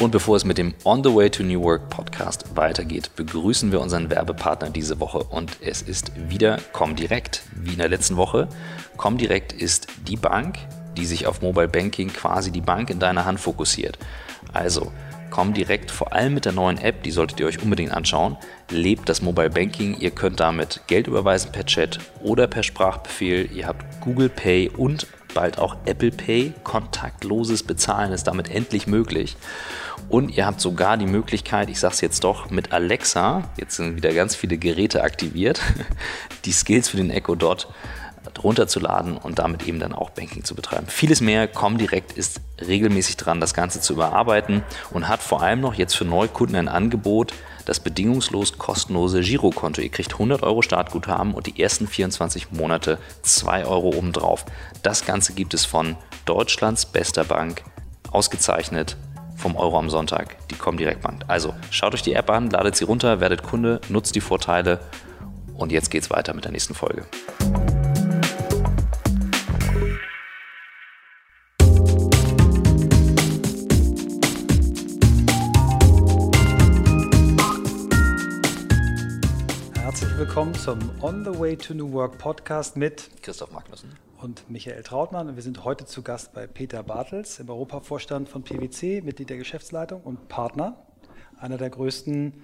Und bevor es mit dem On the Way to New Work Podcast weitergeht, begrüßen wir unseren Werbepartner diese Woche und es ist wieder Comdirect, wie in der letzten Woche. Comdirect ist die Bank, die sich auf Mobile Banking quasi die Bank in deiner Hand fokussiert. Also, Comdirect, vor allem mit der neuen App, die solltet ihr euch unbedingt anschauen, lebt das Mobile Banking. Ihr könnt damit Geld überweisen per Chat oder per Sprachbefehl. Ihr habt Google Pay und bald auch Apple Pay. Kontaktloses Bezahlen ist damit endlich möglich. Und ihr habt sogar die Möglichkeit, ich sage es jetzt doch, mit Alexa, jetzt sind wieder ganz viele Geräte aktiviert, die Skills für den Echo Dot runterzuladen und damit eben dann auch Banking zu betreiben. Vieles mehr, Comdirect ist regelmäßig dran, das Ganze zu überarbeiten und hat vor allem noch jetzt für Neukunden ein Angebot, das bedingungslos kostenlose Girokonto. Ihr kriegt 100 Euro Startguthaben und die ersten 24 Monate 2 Euro obendrauf. Das Ganze gibt es von Deutschlands bester Bank, ausgezeichnet vom Euro am Sonntag, die Comdirect Bank. Also schaut euch die App an, ladet sie runter, werdet Kunde, nutzt die Vorteile und jetzt geht's weiter mit der nächsten Folge. Willkommen zum On the Way to New Work Podcast mit Christoph Magnussen. und Michael Trautmann. Und wir sind heute zu Gast bei Peter Bartels im Europavorstand von PwC, Mitglied der Geschäftsleitung und Partner einer der größten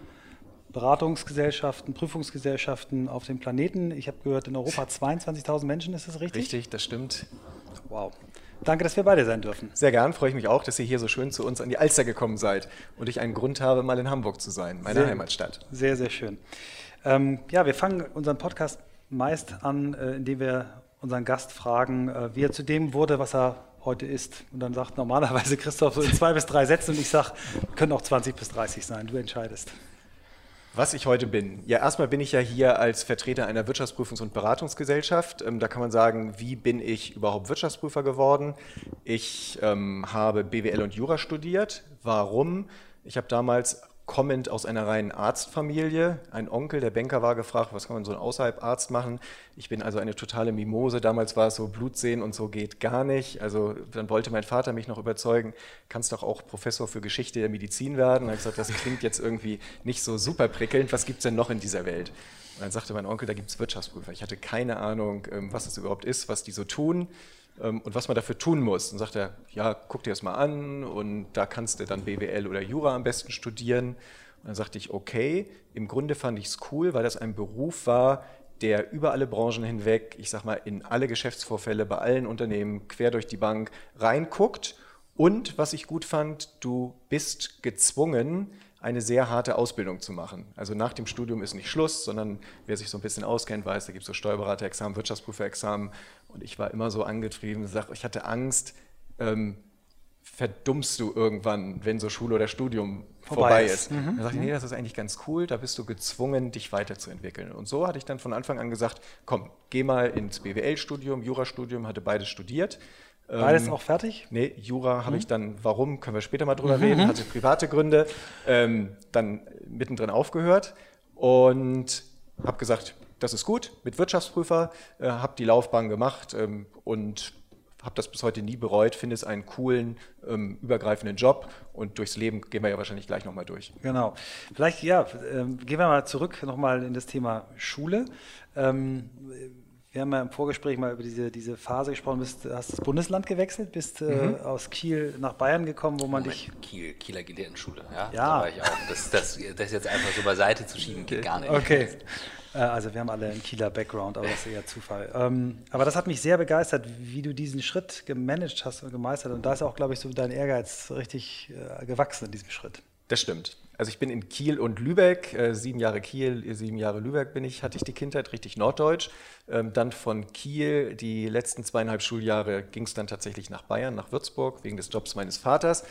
Beratungsgesellschaften, Prüfungsgesellschaften auf dem Planeten. Ich habe gehört, in Europa 22.000 Menschen, ist das richtig? Richtig, das stimmt. Wow. Danke, dass wir beide sein dürfen. Sehr gern, freue ich mich auch, dass ihr hier so schön zu uns an die Alster gekommen seid und ich einen Grund habe, mal in Hamburg zu sein, meiner Sehr- Heimatstadt. Sehr, sehr schön. Ähm, ja, wir fangen unseren Podcast meist an, äh, indem wir unseren Gast fragen, äh, wie er zu dem wurde, was er heute ist. Und dann sagt normalerweise Christoph so in zwei bis drei Sätzen und ich sage, können auch 20 bis 30 sein, du entscheidest. Was ich heute bin. Ja, erstmal bin ich ja hier als Vertreter einer Wirtschaftsprüfungs- und Beratungsgesellschaft. Ähm, da kann man sagen, wie bin ich überhaupt Wirtschaftsprüfer geworden? Ich ähm, habe BWL und Jura studiert. Warum? Ich habe damals kommend aus einer reinen Arztfamilie. Ein Onkel, der Banker war gefragt, was kann man so außerhalb Arzt machen? Ich bin also eine totale Mimose. Damals war es so, Blut sehen und so geht gar nicht. Also dann wollte mein Vater mich noch überzeugen, kannst doch auch Professor für Geschichte der Medizin werden. Da habe gesagt, das klingt jetzt irgendwie nicht so super prickelnd. Was gibt es denn noch in dieser Welt? Und dann sagte mein Onkel, da gibt es Wirtschaftsprüfer. Ich hatte keine Ahnung, ähm, was das überhaupt ist, was die so tun und was man dafür tun muss. Und sagt er, ja, guck dir das mal an und da kannst du dann BWL oder Jura am besten studieren. Und dann sagte ich, okay, im Grunde fand ich es cool, weil das ein Beruf war, der über alle Branchen hinweg, ich sag mal, in alle Geschäftsvorfälle bei allen Unternehmen quer durch die Bank reinguckt. Und was ich gut fand, du bist gezwungen, eine sehr harte Ausbildung zu machen. Also nach dem Studium ist nicht Schluss, sondern wer sich so ein bisschen auskennt, weiß, da gibt es so Steuerberaterexamen, Wirtschaftsprüferexamen. Und ich war immer so angetrieben, sag, ich hatte Angst, ähm, verdummst du irgendwann, wenn so Schule oder Studium Vorbei vorbei, ist. ist. Dann sagte ich, nee, das ist eigentlich ganz cool, da bist du gezwungen, dich weiterzuentwickeln. Und so hatte ich dann von Anfang an gesagt, komm, geh mal ins BWL-Studium, Jurastudium, hatte beides studiert. Beides Ähm, auch fertig? Nee, Jura habe ich dann, warum, können wir später mal drüber reden, hatte private Gründe, ähm, dann mittendrin aufgehört und habe gesagt, das ist gut, mit Wirtschaftsprüfer, äh, habe die Laufbahn gemacht ähm, und habe das bis heute nie bereut, finde es einen coolen, ähm, übergreifenden Job und durchs Leben gehen wir ja wahrscheinlich gleich nochmal durch. Genau. Vielleicht, ja, ähm, gehen wir mal zurück nochmal in das Thema Schule. Ähm, wir haben ja im Vorgespräch mal über diese, diese Phase gesprochen, bist, hast das Bundesland gewechselt, bist äh, aus Kiel nach Bayern gekommen, wo man dich. Moment, Kiel, Kieler Gelehrtenschule, ja? Ja. Da war ich auch. Das, das, das jetzt einfach so beiseite zu schieben, geht gar nicht. Okay. Äh, Also wir haben alle einen Kieler Background, aber das ist eher Zufall. Ähm, aber das hat mich sehr begeistert, wie du diesen Schritt gemanagt hast und gemeistert. Und da ist auch, glaube ich, so dein Ehrgeiz richtig äh, gewachsen in diesem Schritt. Das stimmt. Also ich bin in Kiel und Lübeck, äh, sieben Jahre Kiel, sieben Jahre Lübeck bin ich, hatte ich die Kindheit richtig norddeutsch. Ähm, dann von Kiel, die letzten zweieinhalb Schuljahre ging es dann tatsächlich nach Bayern, nach Würzburg, wegen des Jobs meines Vaters.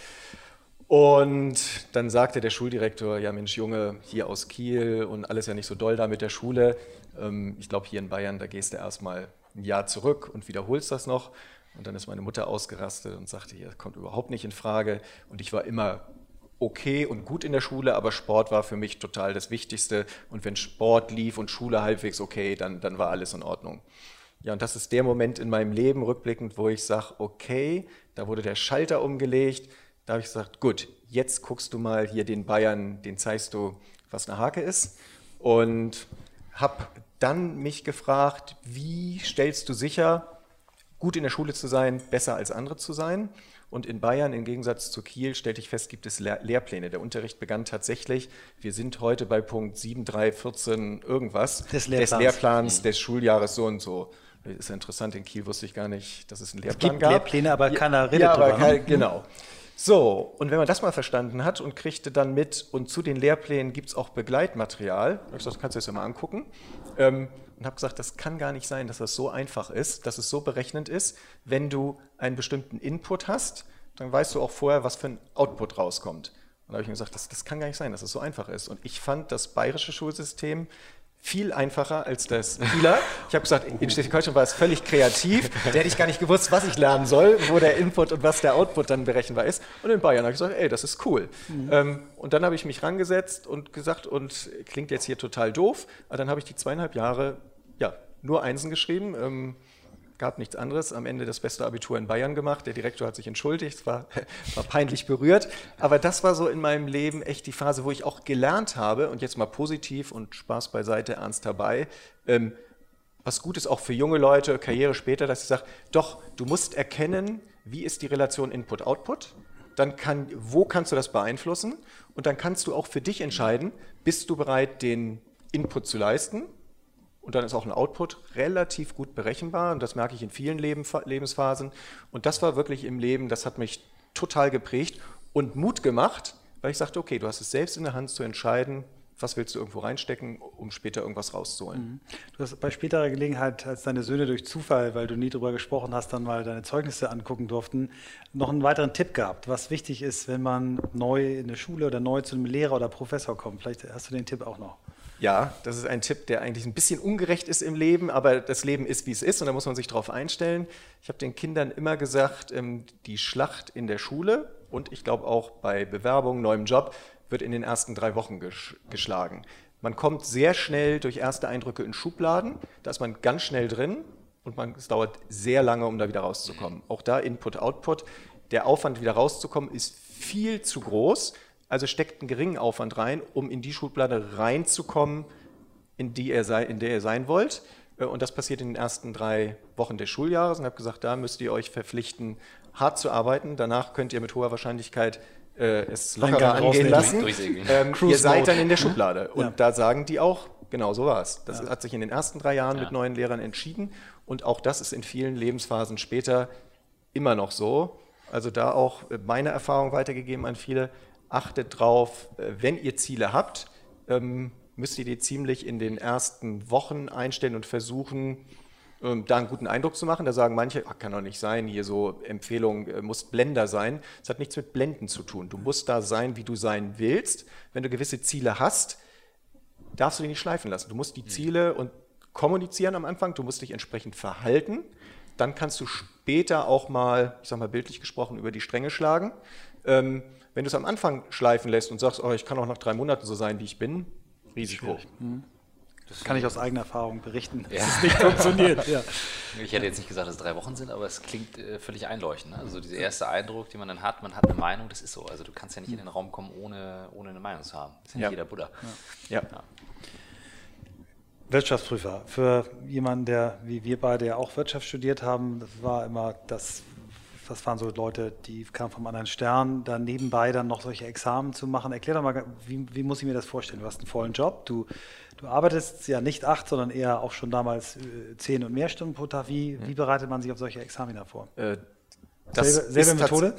Und dann sagte der Schuldirektor, ja Mensch Junge, hier aus Kiel und alles ja nicht so doll da mit der Schule. Ähm, ich glaube, hier in Bayern, da gehst du erstmal ein Jahr zurück und wiederholst das noch. Und dann ist meine Mutter ausgerastet und sagte, hier kommt überhaupt nicht in Frage. Und ich war immer okay und gut in der Schule, aber Sport war für mich total das Wichtigste. Und wenn Sport lief und Schule halbwegs okay, dann, dann war alles in Ordnung. Ja, und das ist der Moment in meinem Leben rückblickend, wo ich sage, okay, da wurde der Schalter umgelegt. Da habe ich gesagt, gut, jetzt guckst du mal hier den Bayern, den zeigst du, was eine Hake ist. Und habe dann mich gefragt, wie stellst du sicher, gut in der Schule zu sein, besser als andere zu sein? Und in Bayern, im Gegensatz zu Kiel, stellte ich fest, gibt es Lehr Lehrpläne. Der Unterricht begann tatsächlich, wir sind heute bei Punkt 7, 3, 14 irgendwas des Lehrplans, des, Lehrplans, des Schuljahres so und so. Das ist interessant, in Kiel wusste ich gar nicht, dass es einen Lehrplan es gibt gab. Lehrpläne, aber keiner redet ja, aber drüber. Ne? Kein, genau. So, und wenn man das mal verstanden hat und kriegte dann mit, und zu den Lehrplänen gibt es auch Begleitmaterial, ich gesagt, kannst du das ja mal angucken, ähm, und habe gesagt, das kann gar nicht sein, dass das so einfach ist, dass es so berechnend ist. Wenn du einen bestimmten Input hast, dann weißt du auch vorher, was für ein Output rauskommt. Und da habe ich mir gesagt, das, das kann gar nicht sein, dass es das so einfach ist. Und ich fand das bayerische Schulsystem viel einfacher als das Kieler. Ich habe gesagt, in Schleswig-Holstein war es völlig kreativ. Da hätte ich gar nicht gewusst, was ich lernen soll, wo der Input und was der Output dann berechenbar ist. Und in Bayern habe ich gesagt, ey, das ist cool. Mhm. Ähm, und dann habe ich mich rangesetzt und gesagt, und klingt jetzt hier total doof, aber dann habe ich die zweieinhalb Jahre ja, nur Einsen geschrieben. Gab nichts anderes. Am Ende das beste Abitur in Bayern gemacht. Der Direktor hat sich entschuldigt, war, war peinlich berührt. Aber das war so in meinem Leben echt die Phase, wo ich auch gelernt habe, und jetzt mal positiv und Spaß beiseite, ernst dabei, ähm, was gut ist auch für junge Leute, Karriere später, dass ich sage, doch, du musst erkennen, wie ist die Relation Input-Output, dann kann, wo kannst du das beeinflussen und dann kannst du auch für dich entscheiden, bist du bereit, den Input zu leisten und dann ist auch ein Output relativ gut berechenbar. Und das merke ich in vielen Lebensphasen. Und das war wirklich im Leben, das hat mich total geprägt und Mut gemacht, weil ich sagte, okay, du hast es selbst in der Hand zu entscheiden, was willst du irgendwo reinstecken, um später irgendwas rauszuholen. Mhm. Du hast bei späterer Gelegenheit, als deine Söhne durch Zufall, weil du nie darüber gesprochen hast, dann mal deine Zeugnisse angucken durften, noch einen weiteren Tipp gehabt, was wichtig ist, wenn man neu in eine Schule oder neu zu einem Lehrer oder Professor kommt. Vielleicht hast du den Tipp auch noch. Ja, das ist ein Tipp, der eigentlich ein bisschen ungerecht ist im Leben, aber das Leben ist, wie es ist und da muss man sich darauf einstellen. Ich habe den Kindern immer gesagt, ähm, die Schlacht in der Schule und ich glaube auch bei Bewerbung, neuem Job, wird in den ersten drei Wochen geschlagen. Man kommt sehr schnell durch erste Eindrücke in Schubladen, da ist man ganz schnell drin und man, es dauert sehr lange, um da wieder rauszukommen. Auch da Input, Output. Der Aufwand, wieder rauszukommen, ist viel zu groß. Also steckt einen geringen Aufwand rein, um in die Schublade reinzukommen, in, die ihr sei, in der ihr sein wollt. Äh, und das passiert in den ersten drei Wochen des Schuljahres. Und ich habe gesagt, da müsst ihr euch verpflichten, hart zu arbeiten. Danach könnt ihr mit hoher Wahrscheinlichkeit äh, es lockerer angehen lassen. Ähm, ihr seid dann in der Schublade. Und ja. da sagen die auch, genau so war es. Das ja. hat sich in den ersten drei Jahren ja. mit neuen Lehrern entschieden. Und auch das ist in vielen Lebensphasen später immer noch so. Also da auch meine Erfahrung weitergegeben an viele achtet drauf, äh, wenn ihr Ziele habt, ähm, müsst ihr die ziemlich in den ersten Wochen einstellen und versuchen, ähm, da einen guten Eindruck zu machen. Da sagen manche, ach, kann doch nicht sein, hier so Empfehlung, äh, muss Blender sein. Das hat nichts mit Blenden zu tun. Du musst da sein, wie du sein willst. Wenn du gewisse Ziele hast, darfst du die nicht schleifen lassen. Du musst die Ziele und kommunizieren am Anfang, du musst dich entsprechend verhalten. Dann kannst du später auch mal, ich sag mal bildlich gesprochen, über die Stränge schlagen. Ähm, wenn du es am Anfang schleifen lässt und sagst, oh, ich kann auch nach drei Monaten so sein, wie ich bin, Risiko. Mhm. Das kann ich aus eigener Erfahrung berichten, ja. dass es nicht funktioniert. Ja. Ich hätte jetzt nicht gesagt, dass es drei Wochen sind, aber es klingt äh, völlig einleuchtend. Ne? Also dieser erste Eindruck, den man dann hat, man hat eine Meinung, das ist so. Also du kannst ja nicht in den Raum kommen, ohne, ohne eine Meinung zu haben. Das ist ja nicht jeder Buddha. Ja. Wirtschaftsprüfer. Für jemanden, der wie wir beide ja auch Wirtschaft studiert haben, das war immer das das waren so Leute, die kamen vom anderen Stern, dann nebenbei dann noch solche Examen zu machen. Erklär doch mal, wie, wie muss ich mir das vorstellen? Du hast einen vollen Job, du, du arbeitest ja nicht acht, sondern eher auch schon damals äh, zehn und mehr Stunden pro Tag. Wie, wie bereitet man sich auf solche Examina vor? Äh, das selbe, selbe Methode?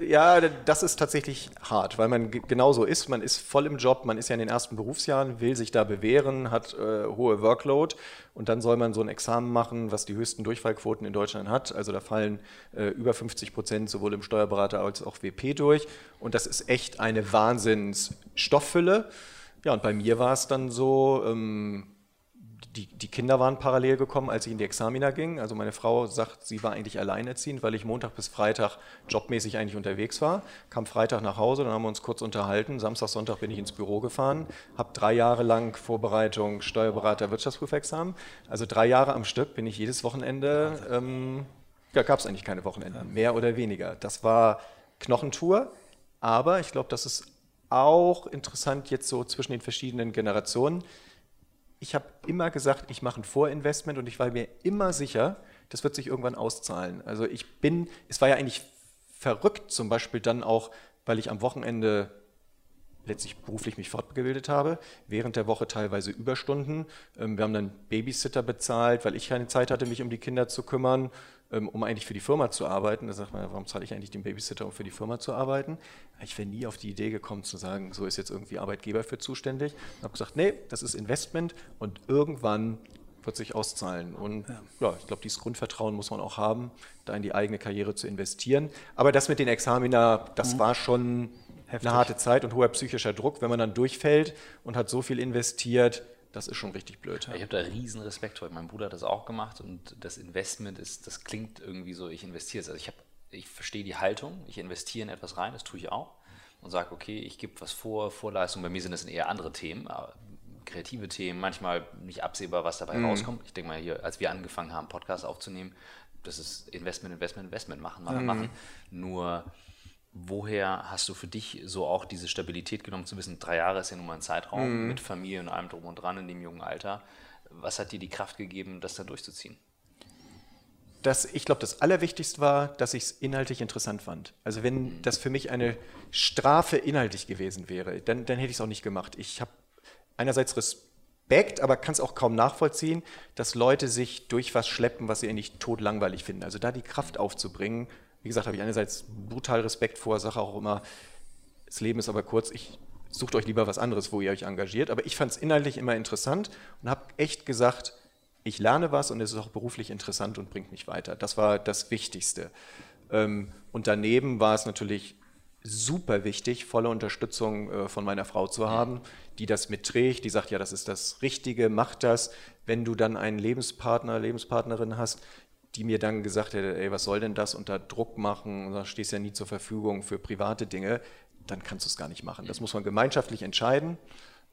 Ja, das ist tatsächlich hart, weil man genauso ist. Man ist voll im Job, man ist ja in den ersten Berufsjahren, will sich da bewähren, hat äh, hohe Workload und dann soll man so ein Examen machen, was die höchsten Durchfallquoten in Deutschland hat. Also da fallen äh, über 50 Prozent sowohl im Steuerberater als auch WP durch und das ist echt eine Wahnsinnsstofffülle. Ja, und bei mir war es dann so, ähm, die, die, Kinder waren parallel gekommen, als ich in die Examina ging. Also meine Frau sagt, sie war eigentlich alleinerziehend, weil ich Montag bis Freitag jobmäßig eigentlich unterwegs war. Kam Freitag nach Hause, dann haben wir uns kurz unterhalten. Samstag, Sonntag bin ich ins Büro gefahren, habe drei Jahre lang Vorbereitung Steuerberater Wirtschaftsprüfexamen. Also drei Jahre am Stück bin ich jedes Wochenende, ähm, ja, gab es eigentlich keine Wochenenden, mehr oder weniger. Das war Knochentour. Aber ich glaube, das ist auch interessant jetzt so zwischen den verschiedenen Generationen. Ich habe immer gesagt, ich mache ein Vorinvestment und ich war mir immer sicher, das wird sich irgendwann auszahlen. Also ich bin, es war ja eigentlich verrückt, zum Beispiel dann auch, weil ich am Wochenende letztlich beruflich mich fortgebildet habe, während der Woche teilweise Überstunden. Ähm, wir haben dann Babysitter bezahlt, weil ich keine Zeit hatte, mich um die Kinder zu kümmern, um eigentlich für die Firma zu arbeiten. Da sagt man, warum zahle ich eigentlich den Babysitter, um für die Firma zu arbeiten? Ich wäre nie auf die Idee gekommen zu sagen, so ist jetzt irgendwie Arbeitgeber für zuständig. Ich habe gesagt, nee, das ist Investment und irgendwann wird sich auszahlen. Und ja, ja ich glaube, dieses Grundvertrauen muss man auch haben, da in die eigene Karriere zu investieren. Aber das mit den Examina, das mhm. war schon Heftig. eine harte Zeit und hoher psychischer Druck, wenn man dann durchfällt und hat so viel investiert. Das ist schon richtig blöd. Ja. Ich habe da riesen Respekt vor. Mein Bruder hat das auch gemacht und das Investment ist, das klingt irgendwie so, ich investiere es. Also ich habe, ich verstehe die Haltung, ich investiere in etwas rein, das tue ich auch und sage, okay, ich gebe was vor, Vorleistung. Bei mir sind das eher andere Themen, kreative Themen, manchmal nicht absehbar, was dabei mhm. rauskommt. Ich denke mal hier, als wir angefangen haben, Podcasts aufzunehmen, das ist Investment, Investment, Investment, machen, machen, mhm. machen. Nur woher hast du für dich so auch diese Stabilität genommen, zu wissen, drei Jahre ist ja nun mal ein Zeitraum mhm. mit Familie und allem drum und dran in dem jungen Alter. Was hat dir die Kraft gegeben, das dann durchzuziehen? Das, ich glaube, das Allerwichtigste war, dass ich es inhaltlich interessant fand. Also wenn mhm. das für mich eine Strafe inhaltlich gewesen wäre, dann, dann hätte ich es auch nicht gemacht. Ich habe einerseits Respekt, aber kann es auch kaum nachvollziehen, dass Leute sich durch was schleppen, was sie eigentlich totlangweilig finden. Also da die Kraft aufzubringen, wie gesagt, habe ich einerseits brutal Respekt vor, sage auch immer, das Leben ist aber kurz, ich sucht euch lieber was anderes, wo ihr euch engagiert. Aber ich fand es inhaltlich immer interessant und habe echt gesagt, ich lerne was und es ist auch beruflich interessant und bringt mich weiter. Das war das Wichtigste. Ähm, und daneben war es natürlich super wichtig, volle Unterstützung äh, von meiner Frau zu haben, die das mitträgt, die sagt, ja, das ist das Richtige, mach das. Wenn du dann einen Lebenspartner, Lebenspartnerin hast, die mir dann gesagt hätte, ey, was soll denn das unter Druck machen, und da stehst ja nie zur Verfügung für private Dinge, dann kannst du es gar nicht machen. Das muss man gemeinschaftlich entscheiden.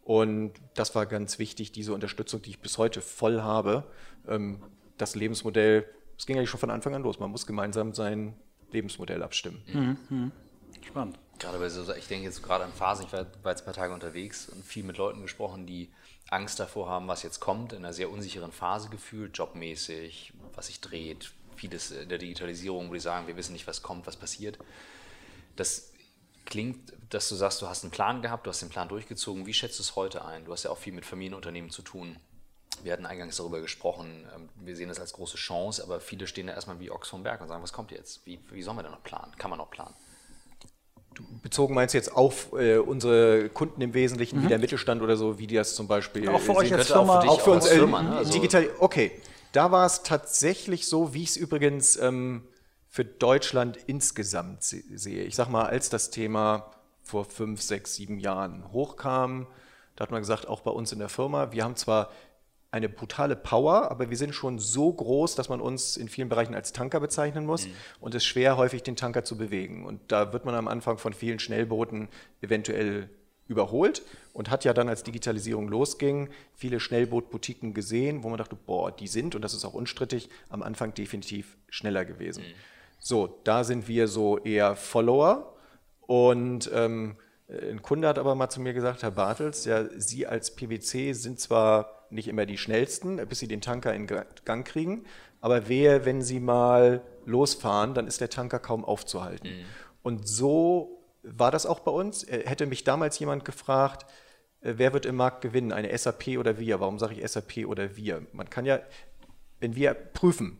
Und das war ganz wichtig, diese Unterstützung, die ich bis heute voll habe. Ähm, das Lebensmodell, es ging eigentlich schon von Anfang an los. Man muss gemeinsam sein Lebensmodell abstimmen. Mhm. mhm. Spannend. Gerade bei so, ich denke jetzt gerade an Phasen, ich war, war jetzt ein paar Tage unterwegs und viel mit Leuten gesprochen, die Angst davor haben, was jetzt kommt, in einer sehr unsicheren Phase gefühlt, jobmäßig, was sich dreht, vieles in der Digitalisierung, wo die sagen, wir wissen nicht, was kommt, was passiert. Das klingt, dass du sagst, du hast einen Plan gehabt, du hast den Plan durchgezogen. Wie schätzt du es heute ein? Du hast ja auch viel mit Familienunternehmen zu tun. Wir hatten eingangs darüber gesprochen, ähm, wir sehen das als große Chance, aber viele stehen da erstmal wie Ochs vom Berg und sagen, was kommt jetzt? Wie, wie sollen wir denn noch planen? Kann man noch planen? bezogen meinst du jetzt auf äh, unsere Kunden im Wesentlichen, mhm. wie der Mittelstand oder so, wie die das zum Beispiel Auch für euch als Firma. Auch für, auch für uns äh, Firma, ne? also digital. Okay, da war es tatsächlich so, wie ich es übrigens ähm, für Deutschland insgesamt sehe. Ich sag mal, als das Thema vor fünf, sechs, sieben Jahren hochkam, da hat man gesagt, auch bei uns in der Firma, wir haben zwar eine brutale Power, aber wir sind schon so groß, dass man uns in vielen Bereichen als Tanker bezeichnen muss mhm. und es ist schwer, häufig den Tanker zu bewegen. Und da wird man am Anfang von vielen Schnellbooten eventuell überholt und hat ja dann, als Digitalisierung losging, viele Schnellbootboutiquen gesehen, wo man dachte, boah, die sind, und das ist auch unstrittig, am Anfang definitiv schneller gewesen. Mhm. So, da sind wir so eher Follower und ähm, ein Kunde hat aber mal zu mir gesagt, Herr Bartels, ja, Sie als PwC sind zwar nicht immer die schnellsten, bis sie den Tanker in Gang kriegen. Aber wehe, wenn sie mal losfahren, dann ist der Tanker kaum aufzuhalten. Mhm. Und so war das auch bei uns. Hätte mich damals jemand gefragt, äh, wer wird im Markt gewinnen, eine SAP oder wir? Warum sage ich SAP oder wir? Man kann ja, wenn wir prüfen,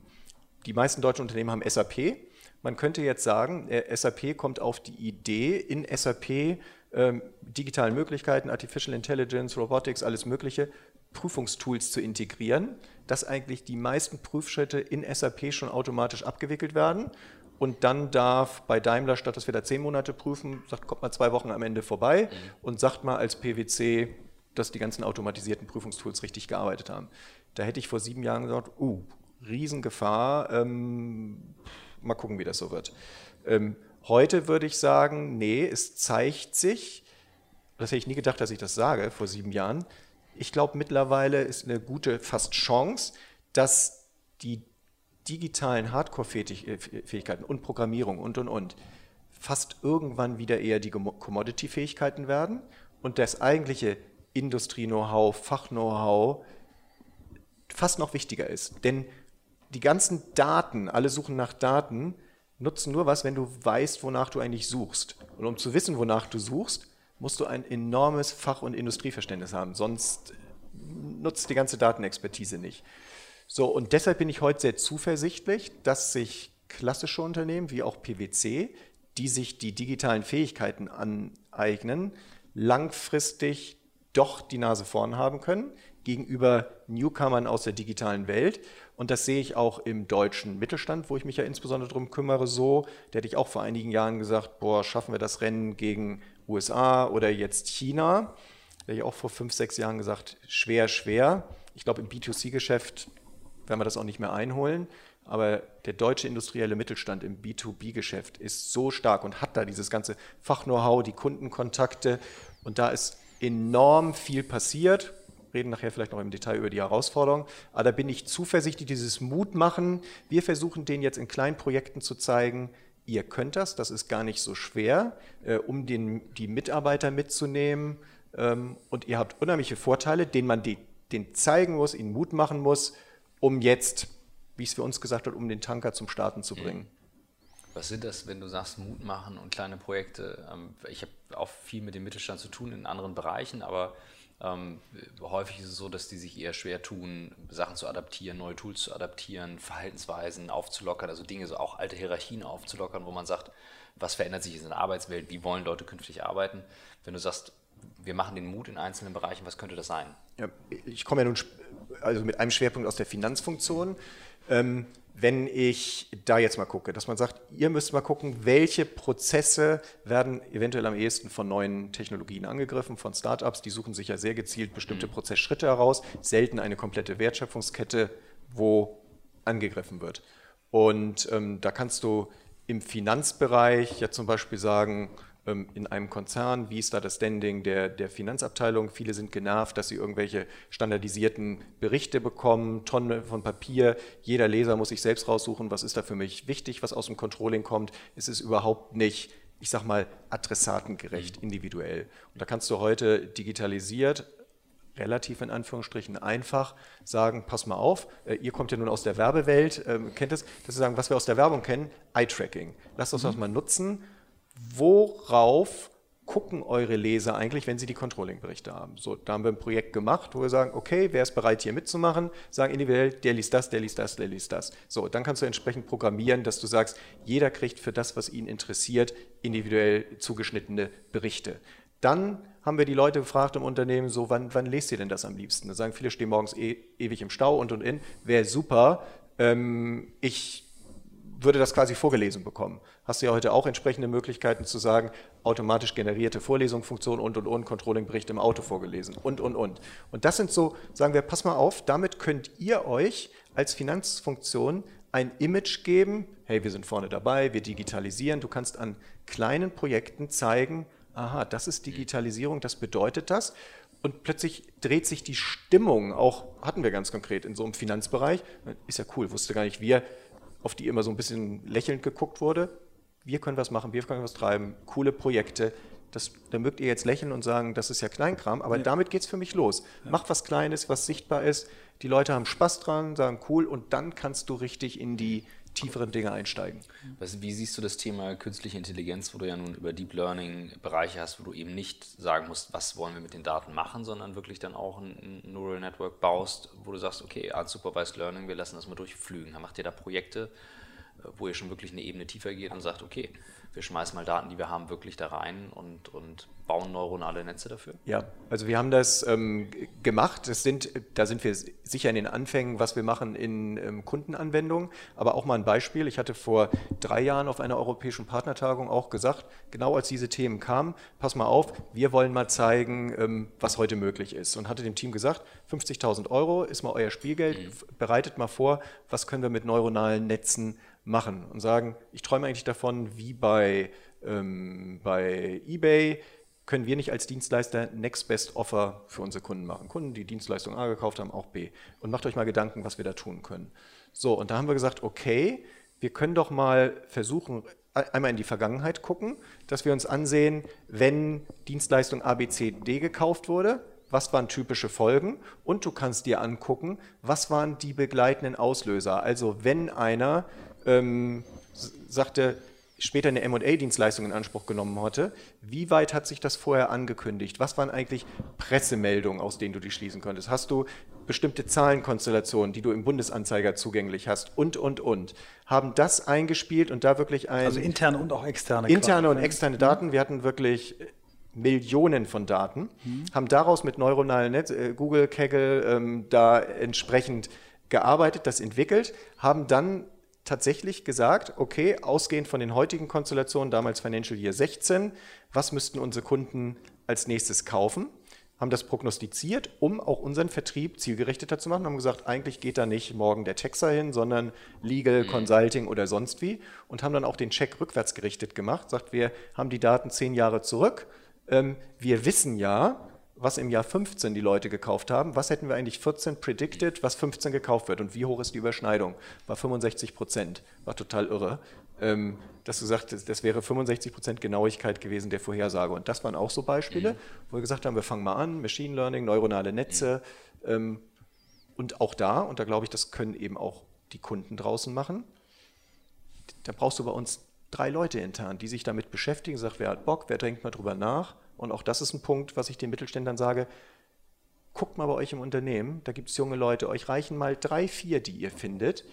die meisten deutschen Unternehmen haben SAP. Man könnte jetzt sagen, äh, SAP kommt auf die Idee, in SAP ähm, digitalen Möglichkeiten, Artificial Intelligence, Robotics, alles Mögliche, Prüfungstools zu integrieren, dass eigentlich die meisten Prüfschritte in SAP schon automatisch abgewickelt werden. Und dann darf bei Daimler, statt dass wir da zehn Monate prüfen, sagt, kommt mal zwei Wochen am Ende vorbei mhm. und sagt mal als PwC, dass die ganzen automatisierten Prüfungstools richtig gearbeitet haben. Da hätte ich vor sieben Jahren gesagt, uh, Riesengefahr, ähm, mal gucken, wie das so wird. Ähm, heute würde ich sagen, nee, es zeigt sich, das hätte ich nie gedacht, dass ich das sage vor sieben Jahren, ich glaube, mittlerweile ist eine gute fast Chance, dass die digitalen Hardcore-Fähigkeiten und Programmierung und, und, und fast irgendwann wieder eher die Commodity-Fähigkeiten werden und das eigentliche Industrie-Know-how, Fach-Know-how fast noch wichtiger ist. Denn die ganzen Daten, alle suchen nach Daten, nutzen nur was, wenn du weißt, wonach du eigentlich suchst. Und um zu wissen, wonach du suchst, musst du ein enormes Fach- und Industrieverständnis haben. Sonst nutzt die ganze Datenexpertise nicht. So, und deshalb bin ich heute sehr zuversichtlich, dass sich klassische Unternehmen wie auch PwC, die sich die digitalen Fähigkeiten aneignen, langfristig doch die Nase vorn haben können gegenüber Newcomern aus der digitalen Welt. Und das sehe ich auch im deutschen Mittelstand, wo ich mich ja insbesondere darum kümmere, so. Der hätte ich auch vor einigen Jahren gesagt, boah, schaffen wir das Rennen gegen USA oder jetzt China. Da hätte ich auch vor fünf, sechs Jahren gesagt, schwer, schwer. Ich glaube, im B2C-Geschäft werden wir das auch nicht mehr einholen. Aber der deutsche industrielle Mittelstand im B2B-Geschäft ist so stark und hat da dieses ganze Fach-Know-how, die Kundenkontakte. Und da ist enorm viel passiert. Reden nachher vielleicht noch im Detail über die Herausforderungen. Aber da bin ich zuversichtlich, dieses Mut machen. Wir versuchen den jetzt in kleinen Projekten zu zeigen. Ihr könnt das, das ist gar nicht so schwer, äh, um den, die Mitarbeiter mitzunehmen. Ähm, und ihr habt unheimliche Vorteile, denen man die, den zeigen muss, ihnen Mut machen muss, um jetzt wie es für uns gesagt habe, um den Tanker zum Starten zu bringen. Was sind das, wenn du sagst, Mut machen und kleine Projekte? Ähm, ich habe auch viel mit dem Mittelstand zu tun in anderen Bereichen, aber ähm, häufig ist es so, dass die sich eher schwer tun, Sachen zu adaptieren, neue Tools zu adaptieren, Verhaltensweisen aufzulockern, also Dinge, so auch alte Hierarchien aufzulockern, wo man sagt, was verändert sich in der Arbeitswelt, wie wollen Leute künftig arbeiten? Wenn du sagst, wir machen den Mut in einzelnen Bereichen, was könnte das sein? Ja, ich komme ja nun also mit einem Schwerpunkt aus der Finanzfunktion. Ähm, wenn ich da jetzt mal gucke, dass man sagt, ihr müsst mal gucken, welche Prozesse werden eventuell am ehesten von neuen Technologien angegriffen, von Startups, die suchen sich ja sehr gezielt bestimmte mhm. Prozessschritte heraus, selten eine komplette Wertschöpfungskette, wo angegriffen wird. Und ähm, da kannst du im Finanzbereich ja zum Beispiel sagen, in einem Konzern, wie ist da das Standing der, der Finanzabteilung? Viele sind genervt, dass sie irgendwelche standardisierten Berichte bekommen, Tonnen von Papier. Jeder Leser muss sich selbst raussuchen, was ist da für mich wichtig, was aus dem Controlling kommt. Es ist überhaupt nicht, ich sag mal, adressatengerecht, individuell. Und da kannst du heute digitalisiert relativ in Anführungsstrichen einfach sagen, pass mal auf, äh, ihr kommt ja nun aus der Werbewelt, ähm, kennt es, dass sie sagen, was wir aus der Werbung kennen, Eye-Tracking. Lasst uns mhm. das mal nutzen worauf gucken eure Leser eigentlich, wenn sie die Controlling-Berichte haben? So, da haben wir ein Projekt gemacht, wo wir sagen, okay, wer ist bereit hier mitzumachen? Sagen individuell, der liest das, der liest das, der liest das. So, dann kannst du entsprechend programmieren, dass du sagst, jeder kriegt für das, was ihn interessiert, individuell zugeschnittene Berichte. Dann haben wir die Leute gefragt im Unternehmen, so, wann, wann lest ihr denn das am liebsten? Da sagen viele, stehen morgens e ewig im Stau und und in. Wäre super. Ähm, ich würde das quasi vorgelesen bekommen. Hast du ja heute auch entsprechende Möglichkeiten zu sagen, automatisch generierte Vorlesungsfunktion und und und, Controlling-Bericht im Auto vorgelesen und und und. Und das sind so, sagen wir, pass mal auf, damit könnt ihr euch als Finanzfunktion ein Image geben, hey, wir sind vorne dabei, wir digitalisieren. Du kannst an kleinen Projekten zeigen, aha, das ist Digitalisierung, das bedeutet das. Und plötzlich dreht sich die Stimmung, auch hatten wir ganz konkret in so einem Finanzbereich, ist ja cool, wusste gar nicht, wir auf die immer so ein bisschen lächelnd geguckt wurde. Wir können was machen, wir können was treiben, coole Projekte. Das, da mögt ihr jetzt lächeln und sagen, das ist ja Kleinkram, aber ja. damit geht es für mich los. Ja. Mach was Kleines, was sichtbar ist. Die Leute haben Spaß dran, sagen cool und dann kannst du richtig in die tieferen Dinge einsteigen. Wie siehst du das Thema künstliche Intelligenz, wo du ja nun über Deep Learning Bereiche hast, wo du eben nicht sagen musst, was wollen wir mit den Daten machen, sondern wirklich dann auch ein Neural Network baust, wo du sagst, okay, Unsupervised Learning, wir lassen das mal durchflügen. Dann macht ihr da Projekte, äh, wo ihr schon wirklich eine Ebene tiefer geht und sagt, okay, wir schmeißen mal Daten, die wir haben, wirklich da rein und, und bauen neuronale Netze dafür? Ja, also wir haben das ähm, gemacht. Das sind, da sind wir sicher in den Anfängen, was wir machen in ähm, Kundenanwendungen. Aber auch mal ein Beispiel. Ich hatte vor drei Jahren auf einer europäischen Partnertagung auch gesagt, genau als diese Themen kamen, pass mal auf, wir wollen mal zeigen, ähm, was heute möglich ist. Und hatte dem Team gesagt, 50.000 Euro ist mal euer Spielgeld, mhm. bereitet mal vor, was können wir mit neuronalen Netzen machen und sagen, ich träume eigentlich davon, wie bei, ähm, bei eBay, können wir nicht als Dienstleister Next Best Offer für unsere Kunden machen. Kunden, die Dienstleistung A gekauft haben, auch B. Und macht euch mal Gedanken, was wir da tun können. So, und da haben wir gesagt, okay, wir können doch mal versuchen, einmal in die Vergangenheit gucken, dass wir uns ansehen, wenn Dienstleistung ABCD gekauft wurde, was waren typische Folgen und du kannst dir angucken, was waren die begleitenden Auslöser. Also wenn einer ähm, sagte, später eine MA-Dienstleistung in Anspruch genommen hatte, wie weit hat sich das vorher angekündigt? Was waren eigentlich Pressemeldungen, aus denen du die schließen konntest? Hast du bestimmte Zahlenkonstellationen, die du im Bundesanzeiger zugänglich hast und, und, und? Haben das eingespielt und da wirklich ein... Also interne und auch externe. Interne und externe Daten. Wir hatten wirklich Millionen von Daten, mhm. haben daraus mit neuronalen Netz, äh, Google, Kaggle, ähm, da entsprechend gearbeitet, das entwickelt, haben dann tatsächlich gesagt, okay, ausgehend von den heutigen Konstellationen, damals Financial Year 16, was müssten unsere Kunden als nächstes kaufen? Haben das prognostiziert, um auch unseren Vertrieb zielgerichteter zu machen. Haben gesagt, eigentlich geht da nicht morgen der Texer hin, sondern Legal, mhm. Consulting oder sonst wie. Und haben dann auch den Check rückwärts gerichtet gemacht. Sagt, wir haben die Daten zehn Jahre zurück. Ähm, wir wissen ja, was im Jahr 15 die Leute gekauft haben. Was hätten wir eigentlich 14 predicted, was 15 gekauft wird und wie hoch ist die Überschneidung? War 65 Prozent. War total irre. Ähm, dass du sagst, das wäre 65 Prozent Genauigkeit gewesen der Vorhersage. Und das waren auch so Beispiele, mhm. wo wir gesagt haben, wir fangen mal an, Machine Learning, neuronale Netze. Mhm. Ähm, und auch da, und da glaube ich, das können eben auch die Kunden draußen machen, da brauchst du bei uns drei Leute intern, die sich damit beschäftigen, sagt, wer hat Bock, wer denkt mal drüber nach und auch das ist ein Punkt, was ich den Mittelständlern sage, guckt mal bei euch im Unternehmen, da gibt es junge Leute, euch reichen mal drei, vier, die ihr findet,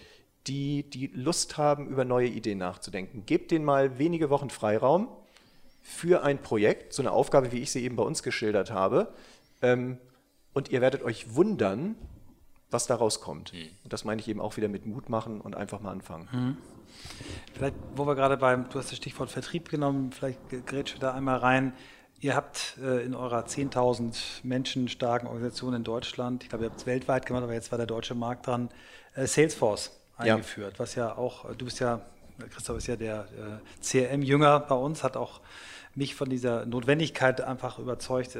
die, die Lust haben, über neue Ideen nachzudenken. Gebt denen mal wenige Wochen Freiraum für ein Projekt, so eine Aufgabe, wie ich sie eben bei uns geschildert habe. Ähm, und ihr werdet euch wundern, was daraus kommt. Mhm. Und das meine ich eben auch wieder mit Mut machen und einfach mal anfangen. Mhm. Vielleicht, wo wir gerade beim, du hast das Stichwort Vertrieb genommen, vielleicht grätsche da einmal rein. Ihr habt äh, in eurer 10.000 Menschen starken Organisation in Deutschland, ich glaube, ihr habt es weltweit gemacht, aber jetzt war der deutsche Markt dran, äh, Salesforce eingeführt, ja. was ja auch, äh, du bist ja, Christoph ist ja der CRM-Jünger bei uns, hat auch mich von dieser Notwendigkeit einfach überzeugt,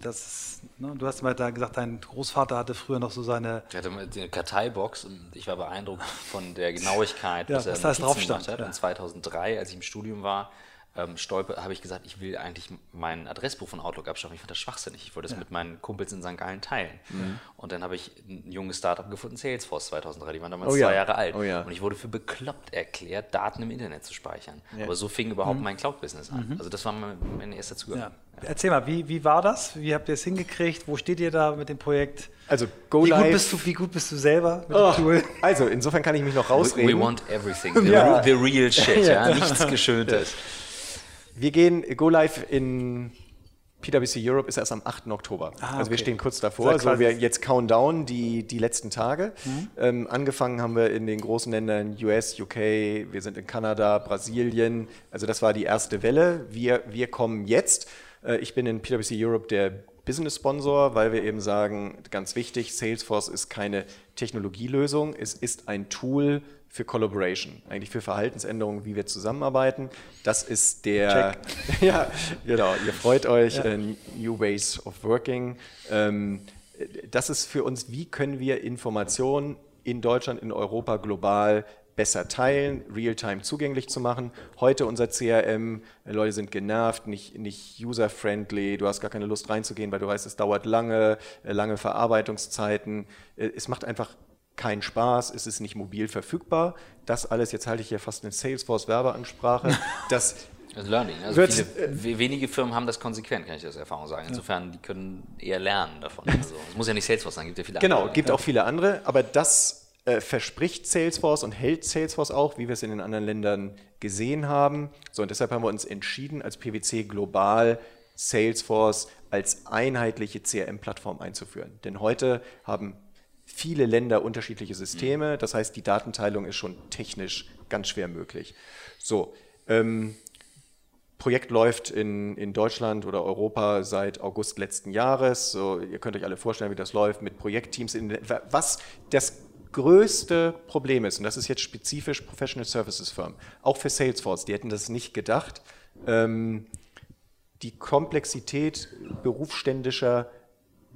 dass, ne, du hast mal da gesagt, dein Großvater hatte früher noch so seine... Er hatte eine Karteibox und ich war beeindruckt von der Genauigkeit, ja, was, was er da drauf stand. Hat. Ja. Und 2003, als ich im Studium war, ähm, stolper, habe ich gesagt, ich will eigentlich mein Adressbuch von Outlook abschaffen. Ich fand das schwachsinnig. Ich wollte das ja. mit meinen Kumpels in St. Gallen teilen. Mhm. Und dann habe ich ein junges Startup gefunden, Salesforce 2003. Die waren damals oh, zwei ja. Jahre alt. Oh, ja. Und ich wurde für bekloppt erklärt, Daten im Internet zu speichern. Aber so fing überhaupt mhm. mein Cloud-Business an. Mhm. Also das war mein, mein erster Zugang. Erzähl mal, wie, wie war das? Wie habt ihr es hingekriegt? Wo steht ihr da mit dem Projekt? Also Go wie Live. Gut bist du, wie gut bist du selber mit oh, dem Tool? Also insofern kann ich mich noch rausreden. We, we want everything. The, the real shit, ja. Nichts Geschöntes. Wir gehen Go Live in PwC Europe ist erst am 8. Oktober. Ah, okay. Also wir stehen kurz davor. Also wir jetzt Countdown die, die letzten Tage. Mhm. Ähm, angefangen haben wir in den großen Ländern US, UK, wir sind in Kanada, Brasilien. Also das war die erste Welle. Wir, wir kommen jetzt. Äh, ich bin in PwC Europe der Business Sponsor, weil wir eben sagen, ganz wichtig, Salesforce ist keine Technologielösung, es ist ein Tool für Collaboration, eigentlich für Verhaltensänderungen, wie wir zusammenarbeiten. Das ist der, ja, genau, ihr freut euch, ja. New Ways of Working. Ähm, das ist für uns, wie können wir Informationen in Deutschland, in Europa, global besser teilen, real-time zugänglich zu machen. Heute unser CRM, Leute sind genervt, nicht, nicht user-friendly, du hast gar keine Lust reinzugehen, weil du weißt, es dauert lange, äh, lange Verarbeitungszeiten. Äh, es macht einfach keinen Spaß, es ist nicht mobil verfügbar. Das alles, jetzt halte ich hier fast eine Salesforce-Werbeansprache, das das Learning. Also wird, viele, wenige Firmen haben das konsequent, kann ich aus Erfahrung sagen. Insofern, die können eher lernen davon. Also, es muss ja nicht Salesforce sein, gibt ja viele genau, andere. Genau, gibt auch viele andere, aber das äh, verspricht Salesforce und hält Salesforce auch, wie wir es in den anderen Ländern gesehen haben. So, und deshalb haben wir uns entschieden, als PwC global Salesforce als einheitliche CRM-Plattform einzuführen. Denn heute haben viele Länder unterschiedliche Systeme, das heißt, die Datenteilung ist schon technisch ganz schwer möglich. So, ähm, Projekt läuft in, in Deutschland oder Europa seit August letzten Jahres. So, ihr könnt euch alle vorstellen, wie das läuft mit Projektteams. In, was das größte Problem ist, und das ist jetzt spezifisch Professional Services Firmen, auch für Salesforce, die hätten das nicht gedacht, ähm, die Komplexität berufsständischer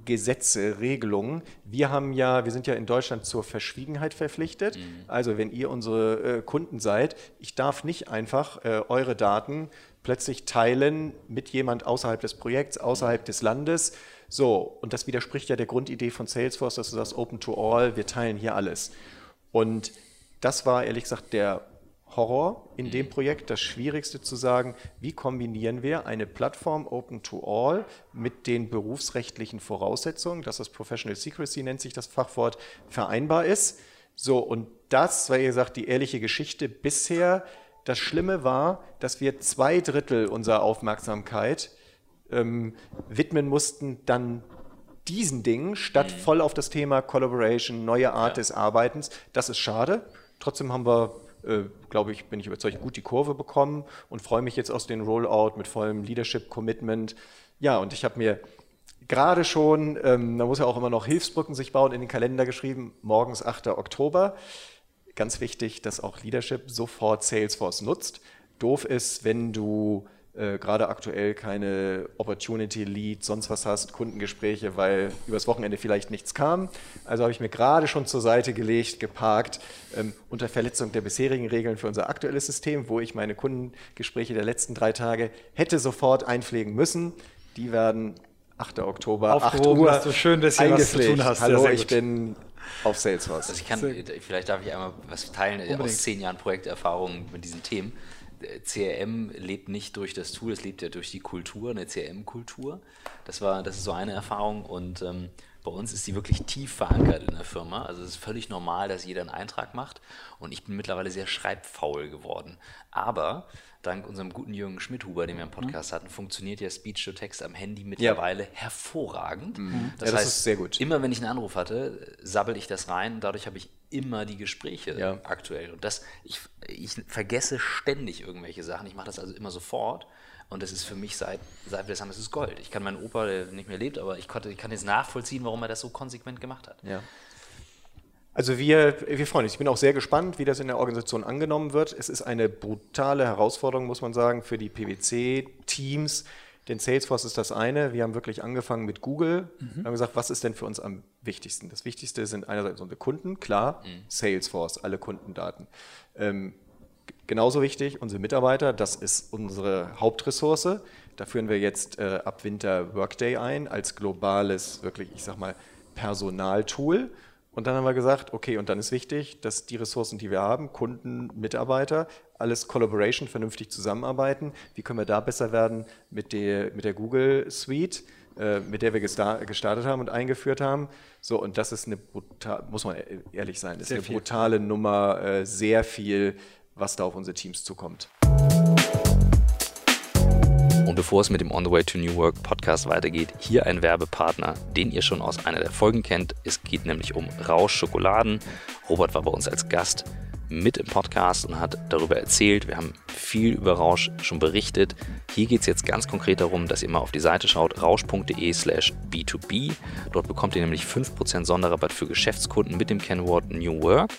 Gesetze, Regelungen. Wir haben ja, wir sind ja in Deutschland zur Verschwiegenheit verpflichtet. Mhm. Also wenn ihr unsere äh, Kunden seid, ich darf nicht einfach äh, eure Daten plötzlich teilen mit jemand außerhalb des Projekts, außerhalb des Landes. So, und das widerspricht ja der Grundidee von Salesforce, dass du sagst, Open to All, wir teilen hier alles. Und das war ehrlich gesagt der Horror in dem mhm. Projekt, das Schwierigste zu sagen, wie kombinieren wir eine Plattform Open to All mit den berufsrechtlichen Voraussetzungen, dass das Professional Secrecy nennt sich das Fachwort, vereinbar ist. So, und das war, wie gesagt, die ehrliche Geschichte bisher. Das Schlimme war, dass wir zwei Drittel unserer Aufmerksamkeit ähm, widmen mussten dann diesen Dingen, statt mhm. voll auf das Thema Collaboration, neue Art ja. des Arbeitens. Das ist schade. Trotzdem haben wir äh, glaube ich, bin ich überzeugt, gut die Kurve bekommen und freue mich jetzt aus dem Rollout mit vollem Leadership-Commitment. Ja, und ich habe mir gerade schon, ähm, da muss ja auch immer noch Hilfsbrücken sich bauen, in den Kalender geschrieben, morgens 8. Oktober. Ganz wichtig, dass auch Leadership sofort Salesforce nutzt. Doof ist, wenn du äh, gerade aktuell keine Opportunity Lead, sonst was hast, Kundengespräche, weil übers Wochenende vielleicht nichts kam. Also habe ich mir gerade schon zur Seite gelegt, geparkt, ähm, unter Verletzung der bisherigen Regeln für unser aktuelles System, wo ich meine Kundengespräche der letzten drei Tage hätte sofort einpflegen müssen. Die werden 8. Oktober, Aufgehoben, 8 Uhr, du schön dass du was zu tun hast. Hallo, ich bin auf Salesforce. Also ich kann, vielleicht darf ich einmal was teilen Unbedingt. aus zehn Jahren Projekterfahrung mit diesen Themen. CRM lebt nicht durch das Tool, es lebt ja durch die Kultur, eine CRM-Kultur. Das war, das ist so eine Erfahrung und ähm, bei uns ist sie wirklich tief verankert in der Firma. Also es ist völlig normal, dass jeder einen Eintrag macht und ich bin mittlerweile sehr schreibfaul geworden. Aber dank unserem guten Jürgen Schmidhuber, den wir im Podcast mhm. hatten, funktioniert ja Speech-to-Text am Handy mittlerweile ja. hervorragend. Mhm. Das, ja, das heißt, ist sehr gut. Immer wenn ich einen Anruf hatte, sabbel ich das rein. Dadurch habe ich immer die Gespräche ja. aktuell. Und das, ich, ich vergesse ständig irgendwelche Sachen. Ich mache das also immer sofort. Und das ist für mich seit, seit wir das haben, das ist Gold. Ich kann meinen Opa, der nicht mehr lebt, aber ich, konnte, ich kann jetzt nachvollziehen, warum er das so konsequent gemacht hat. Ja. Also wir, wir freuen uns. Ich bin auch sehr gespannt, wie das in der Organisation angenommen wird. Es ist eine brutale Herausforderung, muss man sagen, für die PwC-Teams. Denn Salesforce ist das eine. Wir haben wirklich angefangen mit Google. Mhm. haben gesagt, was ist denn für uns am wichtigsten? Das Wichtigste sind einerseits unsere Kunden, klar, mhm. Salesforce, alle Kundendaten. Ähm, genauso wichtig, unsere Mitarbeiter, das ist unsere Hauptressource. Da führen wir jetzt äh, ab Winter Workday ein als globales, wirklich, ich sag mal, Personaltool. Und dann haben wir gesagt, okay, und dann ist wichtig, dass die Ressourcen, die wir haben, Kunden, Mitarbeiter, alles Collaboration, vernünftig zusammenarbeiten. Wie können wir da besser werden mit der, mit der Google Suite, äh, mit der wir gestartet haben und eingeführt haben? So, und das ist eine brutal, muss man ehrlich sein, ist sehr eine viel. brutale Nummer, äh, sehr viel, was da auf unsere Teams zukommt. Und bevor es mit dem On the Way to New Work Podcast weitergeht, hier ein Werbepartner, den ihr schon aus einer der Folgen kennt. Es geht nämlich um Rausch Schokoladen. Robert war bei uns als Gast mit im Podcast und hat darüber erzählt. Wir haben viel über Rausch schon berichtet. Hier geht es jetzt ganz konkret darum, dass ihr mal auf die Seite schaut, rausch.de slash B2B. Dort bekommt ihr nämlich 5% Sonderrabatt für Geschäftskunden mit dem Kennwort New Work.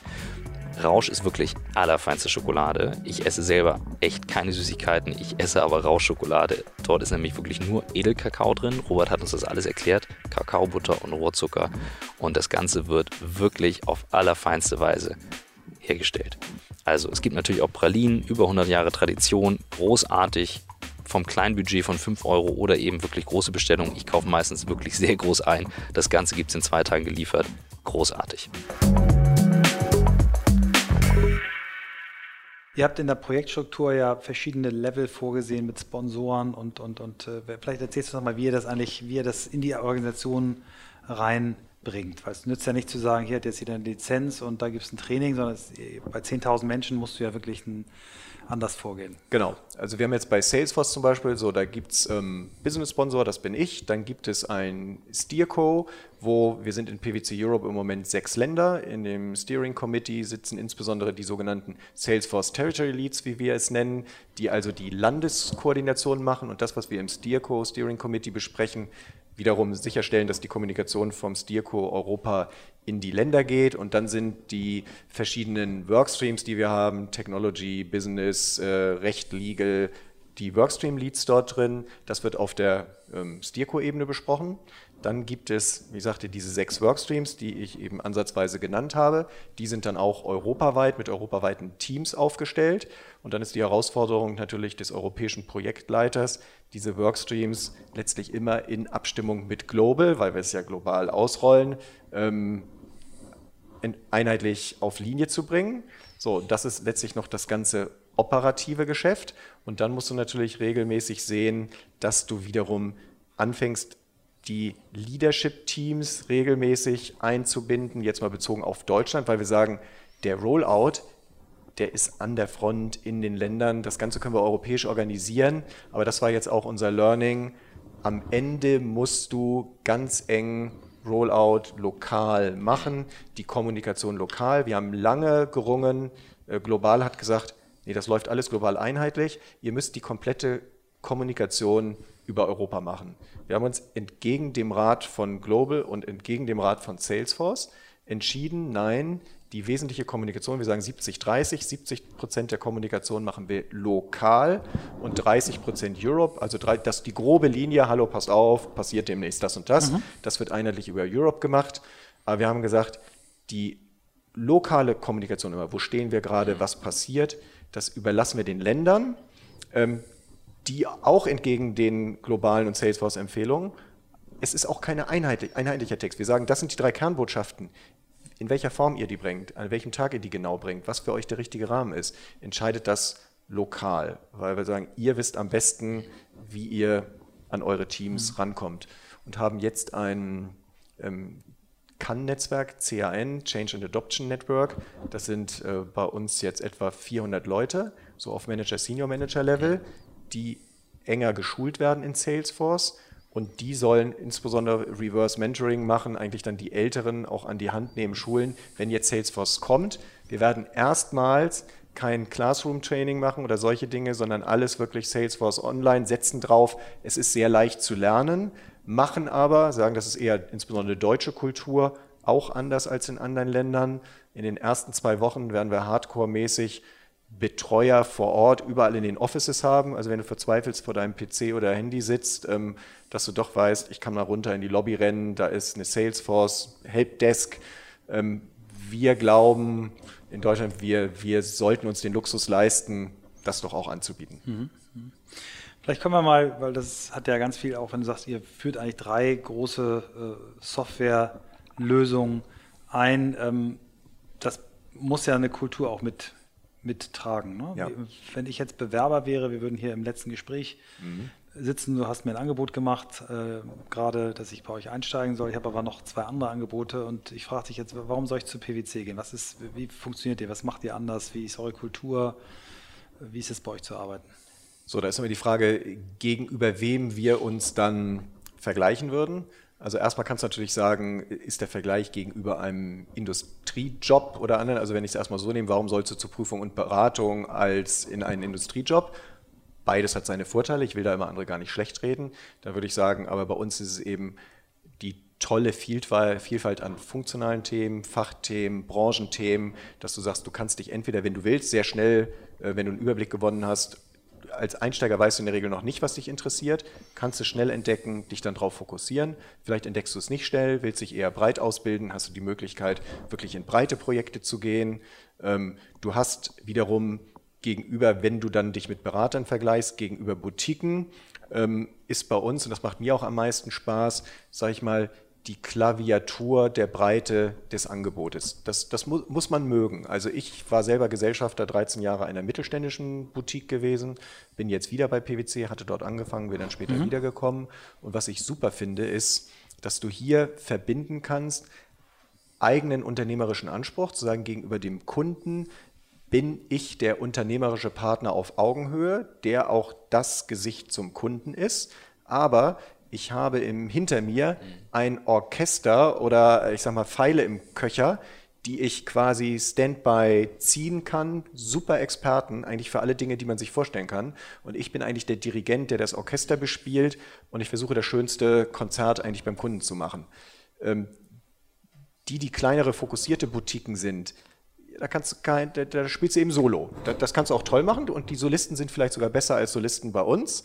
Rausch ist wirklich allerfeinste Schokolade. Ich esse selber echt keine Süßigkeiten, ich esse aber Rauschschokolade. Dort ist nämlich wirklich nur Edelkakao drin. Robert hat uns das alles erklärt. Kakaobutter und Rohrzucker. Und das Ganze wird wirklich auf allerfeinste Weise hergestellt. Also es gibt natürlich auch Pralinen, über 100 Jahre Tradition, großartig, vom kleinen Budget von 5 Euro oder eben wirklich große Bestellungen. Ich kaufe meistens wirklich sehr groß ein. Das Ganze gibt es in zwei Tagen geliefert. Großartig. Ihr habt in der Projektstruktur ja verschiedene Level vorgesehen mit Sponsoren und, und, und äh, vielleicht erzählst du noch mal, wie ihr das eigentlich, wie ihr das in die Organisation reinbringt. Weil es nützt ja nicht zu sagen, hier hat jetzt jeder eine Lizenz und da gibt es ein Training, sondern es, bei 10.000 Menschen musst du ja wirklich ein anders vorgehen. Genau. Also wir haben jetzt bei Salesforce zum Beispiel, so da gibt es ähm, Business Sponsor, das bin ich. Dann gibt es ein Steerco, wo wir sind in PwC Europe im Moment sechs Länder. In dem Steering Committee sitzen insbesondere die sogenannten Salesforce Territory Leads, wie wir es nennen, die also die Landeskoordination machen und das, was wir im Steerco Steering Committee besprechen, wiederum sicherstellen, dass die Kommunikation vom Steerco Europa in die Länder geht und dann sind die verschiedenen Workstreams, die wir haben, Technology, Business, äh, Recht, Legal, die Workstream-Leads dort drin. Das wird auf der ähm, Steerco-Ebene besprochen. Dann gibt es, wie sagte, diese sechs Workstreams, die ich eben ansatzweise genannt habe. Die sind dann auch europaweit mit europaweiten Teams aufgestellt. Und dann ist die Herausforderung natürlich des europäischen Projektleiters, diese Workstreams letztlich immer in Abstimmung mit Global, weil wir es ja global ausrollen, ähm, einheitlich auf Linie zu bringen. So, das ist letztlich noch das ganze operative Geschäft. Und dann musst du natürlich regelmäßig sehen, dass du wiederum anfängst, die Leadership-Teams regelmäßig einzubinden, jetzt mal bezogen auf Deutschland, weil wir sagen, der Rollout, der ist an der Front in den Ländern. Das Ganze können wir europäisch organisieren, aber das war jetzt auch unser Learning. Am Ende musst du ganz eng Rollout lokal machen, die Kommunikation lokal. Wir haben lange gerungen. Äh, global hat gesagt, nee, das läuft alles global einheitlich. Ihr müsst die komplette Kommunikation über Europa machen. Wir haben uns entgegen dem Rat von Global und entgegen dem Rat von Salesforce entschieden, nein, die wesentliche Kommunikation, wir sagen 70-30, 70 Prozent der Kommunikation machen wir lokal und 30 Prozent Europe, also das, die grobe Linie, hallo, passt auf, passiert demnächst das und das, mhm. das wird einheitlich über Europe gemacht, aber wir haben gesagt, die lokale Kommunikation immer, wo stehen wir gerade, was passiert, das überlassen wir den Ländern. Ähm, die auch entgegen den globalen und Salesforce-Empfehlungen, es ist auch kein einheitlich, einheitlicher Text. Wir sagen, das sind die drei Kernbotschaften. In welcher Form ihr die bringt, an welchem Tag ihr die genau bringt, was für euch der richtige Rahmen ist, entscheidet das lokal. Weil wir sagen, ihr wisst am besten, wie ihr an eure Teams mhm. rankommt. Und haben jetzt ein ähm, CAN-Netzwerk, CAN, Change and Adoption Network. Das sind äh, bei uns jetzt etwa 400 Leute, so auf Manager, Senior Manager Level, die enger geschult werden in Salesforce und die sollen insbesondere Reverse Mentoring machen, eigentlich dann die Älteren auch an die Hand nehmen, schulen, wenn jetzt Salesforce kommt. Wir werden erstmals kein Classroom-Training machen oder solche Dinge, sondern alles wirklich Salesforce online, setzen drauf. Es ist sehr leicht zu lernen, machen aber, sagen, das ist eher insbesondere deutsche Kultur, auch anders als in anderen Ländern. In den ersten zwei Wochen werden wir hardcore-mäßig Betreuer vor Ort überall in den Offices haben. Also wenn du verzweifelst vor deinem PC oder Handy sitzt, ähm, dass du doch weißt, ich kann mal runter in die Lobby rennen, da ist eine Salesforce, Helpdesk. Ähm, wir glauben in Deutschland, wir, wir sollten uns den Luxus leisten, das doch auch anzubieten. Mhm. mhm. Vielleicht können wir mal, weil das hat ja ganz viel, auch wenn du sagst, ihr führt eigentlich drei große äh, Softwarelösungen ein. Ähm, das muss ja eine Kultur auch mit mittragen. Ne? Ja. Wenn ich jetzt Bewerber wäre, wir würden hier im letzten Gespräch mhm. sitzen, du hast mir ein Angebot gemacht, äh, gerade, dass ich bei euch einsteigen soll. Ich habe aber noch zwei andere Angebote und ich frage dich jetzt, warum soll ich zu PwC gehen? Was ist, wie funktioniert ihr? Was macht ihr anders? Wie ist eure Kultur? Wie ist es bei euch zu arbeiten? So, da ist immer die Frage, gegenüber wem wir uns dann vergleichen würden. Also erstmal kannst du natürlich sagen, ist der Vergleich gegenüber einem Industriejob oder anderen, also wenn ich es erstmal so nehme, warum sollst du zur Prüfung und Beratung als in einen Industriejob? Beides hat seine Vorteile, ich will da immer andere gar nicht schlecht reden. Da würde ich sagen, aber bei uns ist es eben die tolle Vielfalt an funktionalen Themen, Fachthemen, Branchenthemen, dass du sagst, du kannst dich entweder, wenn du willst, sehr schnell, äh, wenn du einen Überblick gewonnen hast, als Einsteiger weißt du in der Regel noch nicht, was dich interessiert, kannst du schnell entdecken, dich dann darauf fokussieren. Vielleicht entdeckst du es nicht schnell, willst dich eher breit ausbilden, hast du die Möglichkeit, wirklich in breite Projekte zu gehen. Ähm, du hast wiederum gegenüber, wenn du dann dich mit Beratern vergleichst, gegenüber Boutiquen, ähm, ist bei uns, und das macht mir auch am meisten Spaß, sage ich mal, die Klaviatur der Breite des Angebotes. Das, das mu muss man mögen. Also ich war selber Gesellschafter 13 Jahre einer mittelständischen Boutique gewesen, bin jetzt wieder bei PwC, hatte dort angefangen, bin dann später mhm. wiedergekommen. Und was ich super finde, ist, dass du hier verbinden kannst, eigenen unternehmerischen Anspruch, zu sagen, gegenüber dem Kunden bin ich der unternehmerische Partner auf Augenhöhe, der auch das Gesicht zum Kunden ist, aber ich habe im, hinter mir ein Orchester oder ich sag mal Pfeile im Köcher, die ich quasi Standby ziehen kann. Super Experten, eigentlich für alle Dinge, die man sich vorstellen kann. Und ich bin eigentlich der Dirigent, der das Orchester bespielt und ich versuche das schönste Konzert eigentlich beim Kunden zu machen. Ähm, die, die kleinere, fokussierte Boutiquen sind, da, kannst du kein, da, da spielst du eben Solo. Da, das kannst du auch toll machen und die Solisten sind vielleicht sogar besser als Solisten bei uns.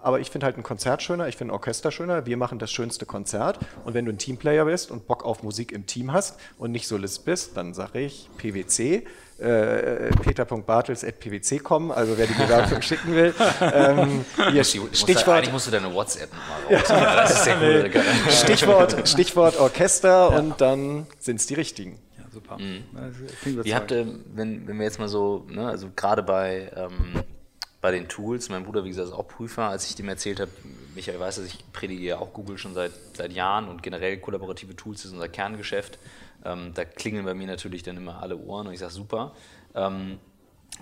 Aber ich finde halt ein Konzert schöner, ich finde ein Orchester schöner. Wir machen das schönste Konzert. Und wenn du ein Teamplayer bist und Bock auf Musik im Team hast und nicht Solist bist, dann sage ich PwC. Äh, peter.bartels.pwc.com, also wer die Bewerbung schicken will. Ähm, hier, Stichwort. Eigentlich musst du deine WhatsApp nochmal raus. Ja. Das ist sehr cool. Stichwort, Stichwort Orchester ja. und dann sind es die richtigen. Ja, super. Mhm. Wie habt ihr, wenn, wenn wir jetzt mal so, ne, also gerade bei ähm, bei den Tools. Mein Bruder, wie gesagt, ist auch Prüfer. Als ich dem erzählt habe, Michael weiß, dass ich predige auch Google schon seit, seit Jahren und generell kollaborative Tools ist unser Kerngeschäft. Ähm, da klingeln bei mir natürlich dann immer alle Ohren und ich sage super. Ähm,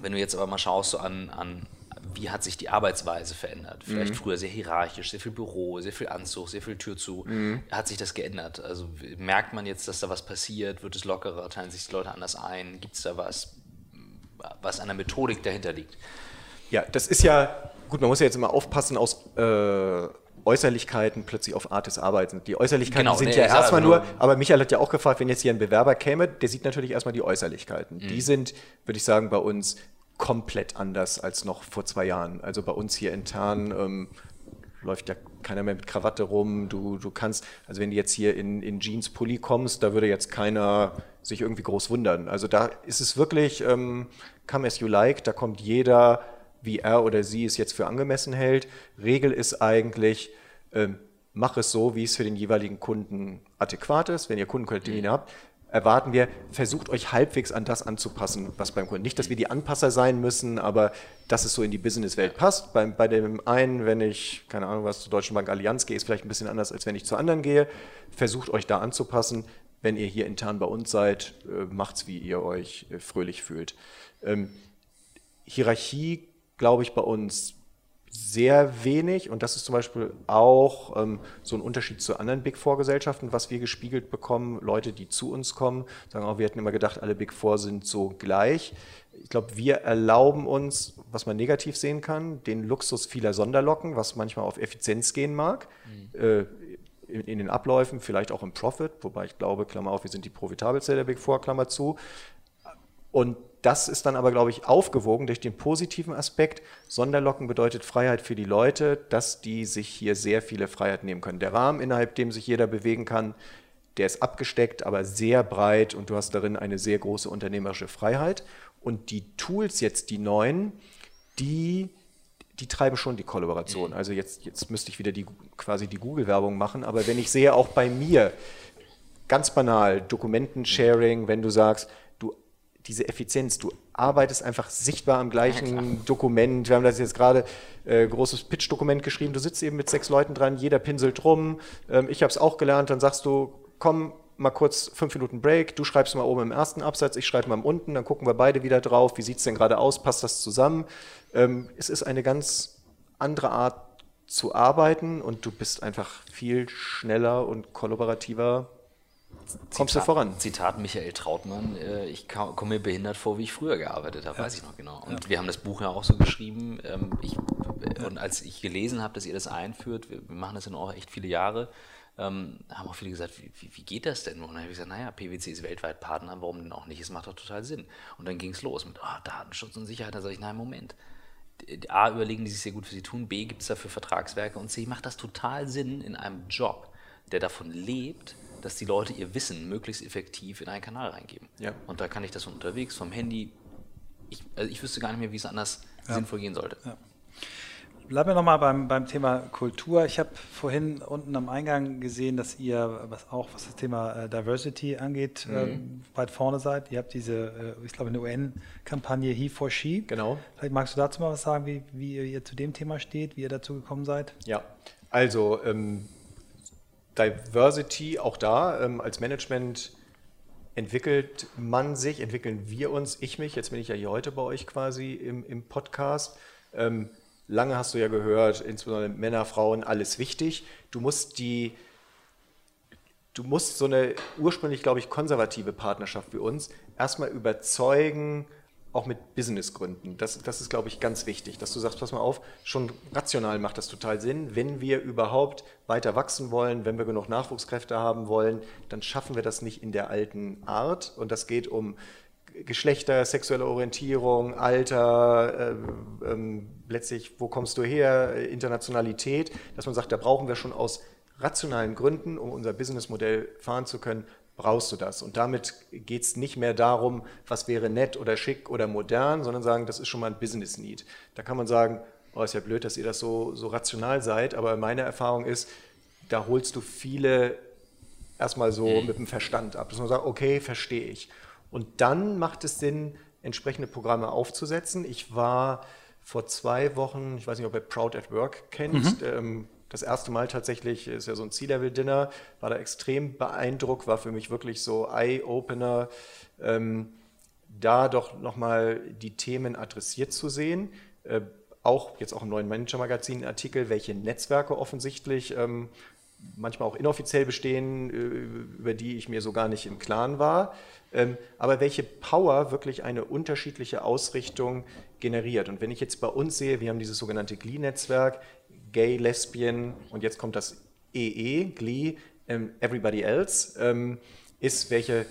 wenn du jetzt aber mal schaust so an, an wie hat sich die Arbeitsweise verändert? Vielleicht mhm. früher sehr hierarchisch, sehr viel Büro, sehr viel Anzug, sehr viel Tür zu. Mhm. Hat sich das geändert? Also merkt man jetzt, dass da was passiert? Wird es lockerer? Teilen sich die Leute anders ein? Gibt es da was, was an der Methodik dahinter liegt? Ja, das ist ja, gut, man muss ja jetzt immer aufpassen aus äh, Äußerlichkeiten plötzlich auf Art des Arbeitens. Die Äußerlichkeiten genau, sind nee, ja erstmal nur, aber Michael hat ja auch gefragt, wenn jetzt hier ein Bewerber käme, der sieht natürlich erstmal die Äußerlichkeiten. Mhm. Die sind, würde ich sagen, bei uns komplett anders als noch vor zwei Jahren. Also bei uns hier intern ähm, läuft ja keiner mehr mit Krawatte rum. Du, du kannst, also wenn du jetzt hier in, in Jeans, Pulli kommst, da würde jetzt keiner sich irgendwie groß wundern. Also da ist es wirklich, ähm, come as you like, da kommt jeder wie er oder sie es jetzt für angemessen hält. Regel ist eigentlich, ähm, mach es so, wie es für den jeweiligen Kunden adäquat ist. Wenn ihr Kundentermine mhm. habt, erwarten wir, versucht euch halbwegs an das anzupassen, was beim Kunden. Nicht, dass wir die Anpasser sein müssen, aber dass es so in die Businesswelt passt. Bei, bei dem einen, wenn ich, keine Ahnung, was zur Deutschen Bank Allianz gehe, ist vielleicht ein bisschen anders, als wenn ich zu anderen gehe. Versucht euch da anzupassen. Wenn ihr hier intern bei uns seid, äh, macht's, wie ihr euch äh, fröhlich fühlt. Ähm, Hierarchie glaube ich, bei uns sehr wenig und das ist zum Beispiel auch ähm, so ein Unterschied zu anderen Big Four Gesellschaften, was wir gespiegelt bekommen. Leute, die zu uns kommen, sagen auch, wir hätten immer gedacht, alle Big Four sind so gleich. Ich glaube, wir erlauben uns, was man negativ sehen kann, den Luxus vieler Sonderlocken, was manchmal auf Effizienz gehen mag. Mhm. Äh, in, in, den Abläufen, vielleicht auch im Profit, wobei ich glaube, Klammer auf, wir sind die profitabelste der Big Four, Klammer zu. Und das ist dann aber, glaube ich, aufgewogen durch den positiven Aspekt. Sonderlocken bedeutet Freiheit für die Leute, dass die sich hier sehr viele Freiheiten nehmen können. Der Rahmen, innerhalb dem sich jeder bewegen kann, der ist abgesteckt, aber sehr breit und du hast darin eine sehr große unternehmerische Freiheit. Und die Tools jetzt, die neuen, die, die treiben schon die Kollaboration. Also jetzt, jetzt müsste ich wieder die, quasi die Google-Werbung machen, aber wenn ich sehe, auch bei mir, ganz banal, Dokumentensharing, wenn du sagst, diese Effizienz. Du arbeitest einfach sichtbar am gleichen ja, Dokument. Wir haben das jetzt gerade äh, großes Pitch-Dokument geschrieben. Du sitzt eben mit sechs Leuten dran, jeder pinselt rum. Ähm, ich habe es auch gelernt. Dann sagst du, komm mal kurz fünf Minuten Break. Du schreibst mal oben im ersten Absatz, ich schreibe mal unten. Dann gucken wir beide wieder drauf. Wie sieht es denn gerade aus? Passt das zusammen? Ähm, es ist eine ganz andere Art zu arbeiten und du bist einfach viel schneller und kollaborativer kommst Zitat, du voran. Zitat Michael Trautmann, äh, ich komme mir behindert vor, wie ich früher gearbeitet habe, ja. weiß ich noch genau. Und ja. wir haben das Buch ja auch so geschrieben. Ähm, ich, und als ich gelesen habe, dass ihr das einführt, wir, machen das ja auch echt viele Jahre, ähm, haben auch viele gesagt, wie, wie, wie geht das denn? Und dann habe ich gesagt, naja, PwC ist weltweit Partner, warum denn auch nicht? Es macht doch total Sinn. Und dann ging es los mit oh, Datenschutz und Sicherheit. Da sage ich, nein, Moment. A, überlegen die sich sehr gut für sie tun, B, gibt es dafür Vertragswerke und C, macht das total Sinn in einem Job, der davon lebt, dass die Leute ihr Wissen möglichst effektiv in einen Kanal reingeben. Ja. Und da kann ich das von unterwegs, vom Handy. Ich, also ich wüsste gar nicht mehr, wie es anders ja. sinnvoll gehen sollte. Ja. Bleiben wir nochmal beim, beim Thema Kultur. Ich habe vorhin unten am Eingang gesehen, dass ihr, was auch was das Thema äh, Diversity angeht, mhm. äh, weit vorne seid. Ihr habt diese, äh, ich glaube, eine UN-Kampagne He for She. Genau. Vielleicht magst du dazu mal was sagen, wie, wie ihr zu dem Thema steht, wie ihr dazu gekommen seid? Ja, also ähm, Diversity, auch da ähm, als Management entwickelt man sich, entwickeln wir uns, ich mich, jetzt bin ich ja hier heute bei euch quasi im, im Podcast. Ähm, lange hast du ja gehört, insbesondere Männer, Frauen, alles wichtig. Du musst die, du musst so eine ursprünglich, glaube ich, konservative Partnerschaft wie uns erstmal überzeugen, auch mit Businessgründen. Das, das ist, glaube ich, ganz wichtig, dass du sagst, pass mal auf, schon rational macht das total Sinn. Wenn wir überhaupt weiter wachsen wollen, wenn wir genug Nachwuchskräfte haben wollen, dann schaffen wir das nicht in der alten Art. Und das geht um Geschlechter, sexuelle Orientierung, Alter, äh, ähm, letztlich, wo kommst du her, Internationalität, dass man sagt, da brauchen wir schon aus rationalen Gründen, um unser Businessmodell fahren zu können, brauchst du das. Und damit geht es nicht mehr darum, was wäre nett oder schick oder modern, sondern sagen, das ist schon mal ein Business Need. Da kann man sagen, oh, ist ja blöd, dass ihr das so, so rational seid, aber meine Erfahrung ist, da holst du viele erstmal so mhm. mit dem Verstand ab, dass man sagt, okay, verstehe ich. Und dann macht es Sinn, entsprechende Programme aufzusetzen. Ich war vor zwei Wochen, ich weiß nicht, ob ihr Proud at Work kennt, mhm. ähm, das erste Mal tatsächlich, ist ja so ein C-Level-Dinner, war da extrem beeindruckt, war für mich wirklich so Eye-Opener, ähm, da doch nochmal die Themen adressiert zu sehen. Äh, auch jetzt auch im neuen Manager-Magazin Artikel, welche Netzwerke offensichtlich ähm, manchmal auch inoffiziell bestehen, äh, über die ich mir so gar nicht im Klaren war, ähm, aber welche Power wirklich eine unterschiedliche Ausrichtung generiert. Und wenn ich jetzt bei uns sehe, wir haben dieses sogenannte GLEE-Netzwerk, Gay, Lesbian und jetzt kommt das EE, Glee, ähm, Everybody Else, ähm, ist, welche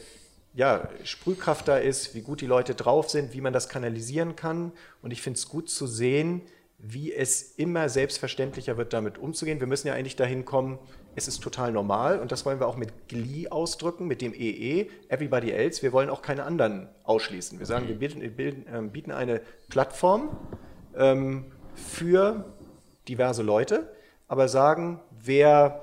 ja, Sprühkraft da ist, wie gut die Leute drauf sind, wie man das kanalisieren kann. Und ich finde es gut zu sehen, wie es immer selbstverständlicher wird, damit umzugehen. Wir müssen ja eigentlich dahin kommen, es ist total normal und das wollen wir auch mit Glee ausdrücken, mit dem EE, Everybody Else. Wir wollen auch keine anderen ausschließen. Wir sagen, wir bieten, ähm, bieten eine Plattform ähm, für diverse Leute, aber sagen, wer,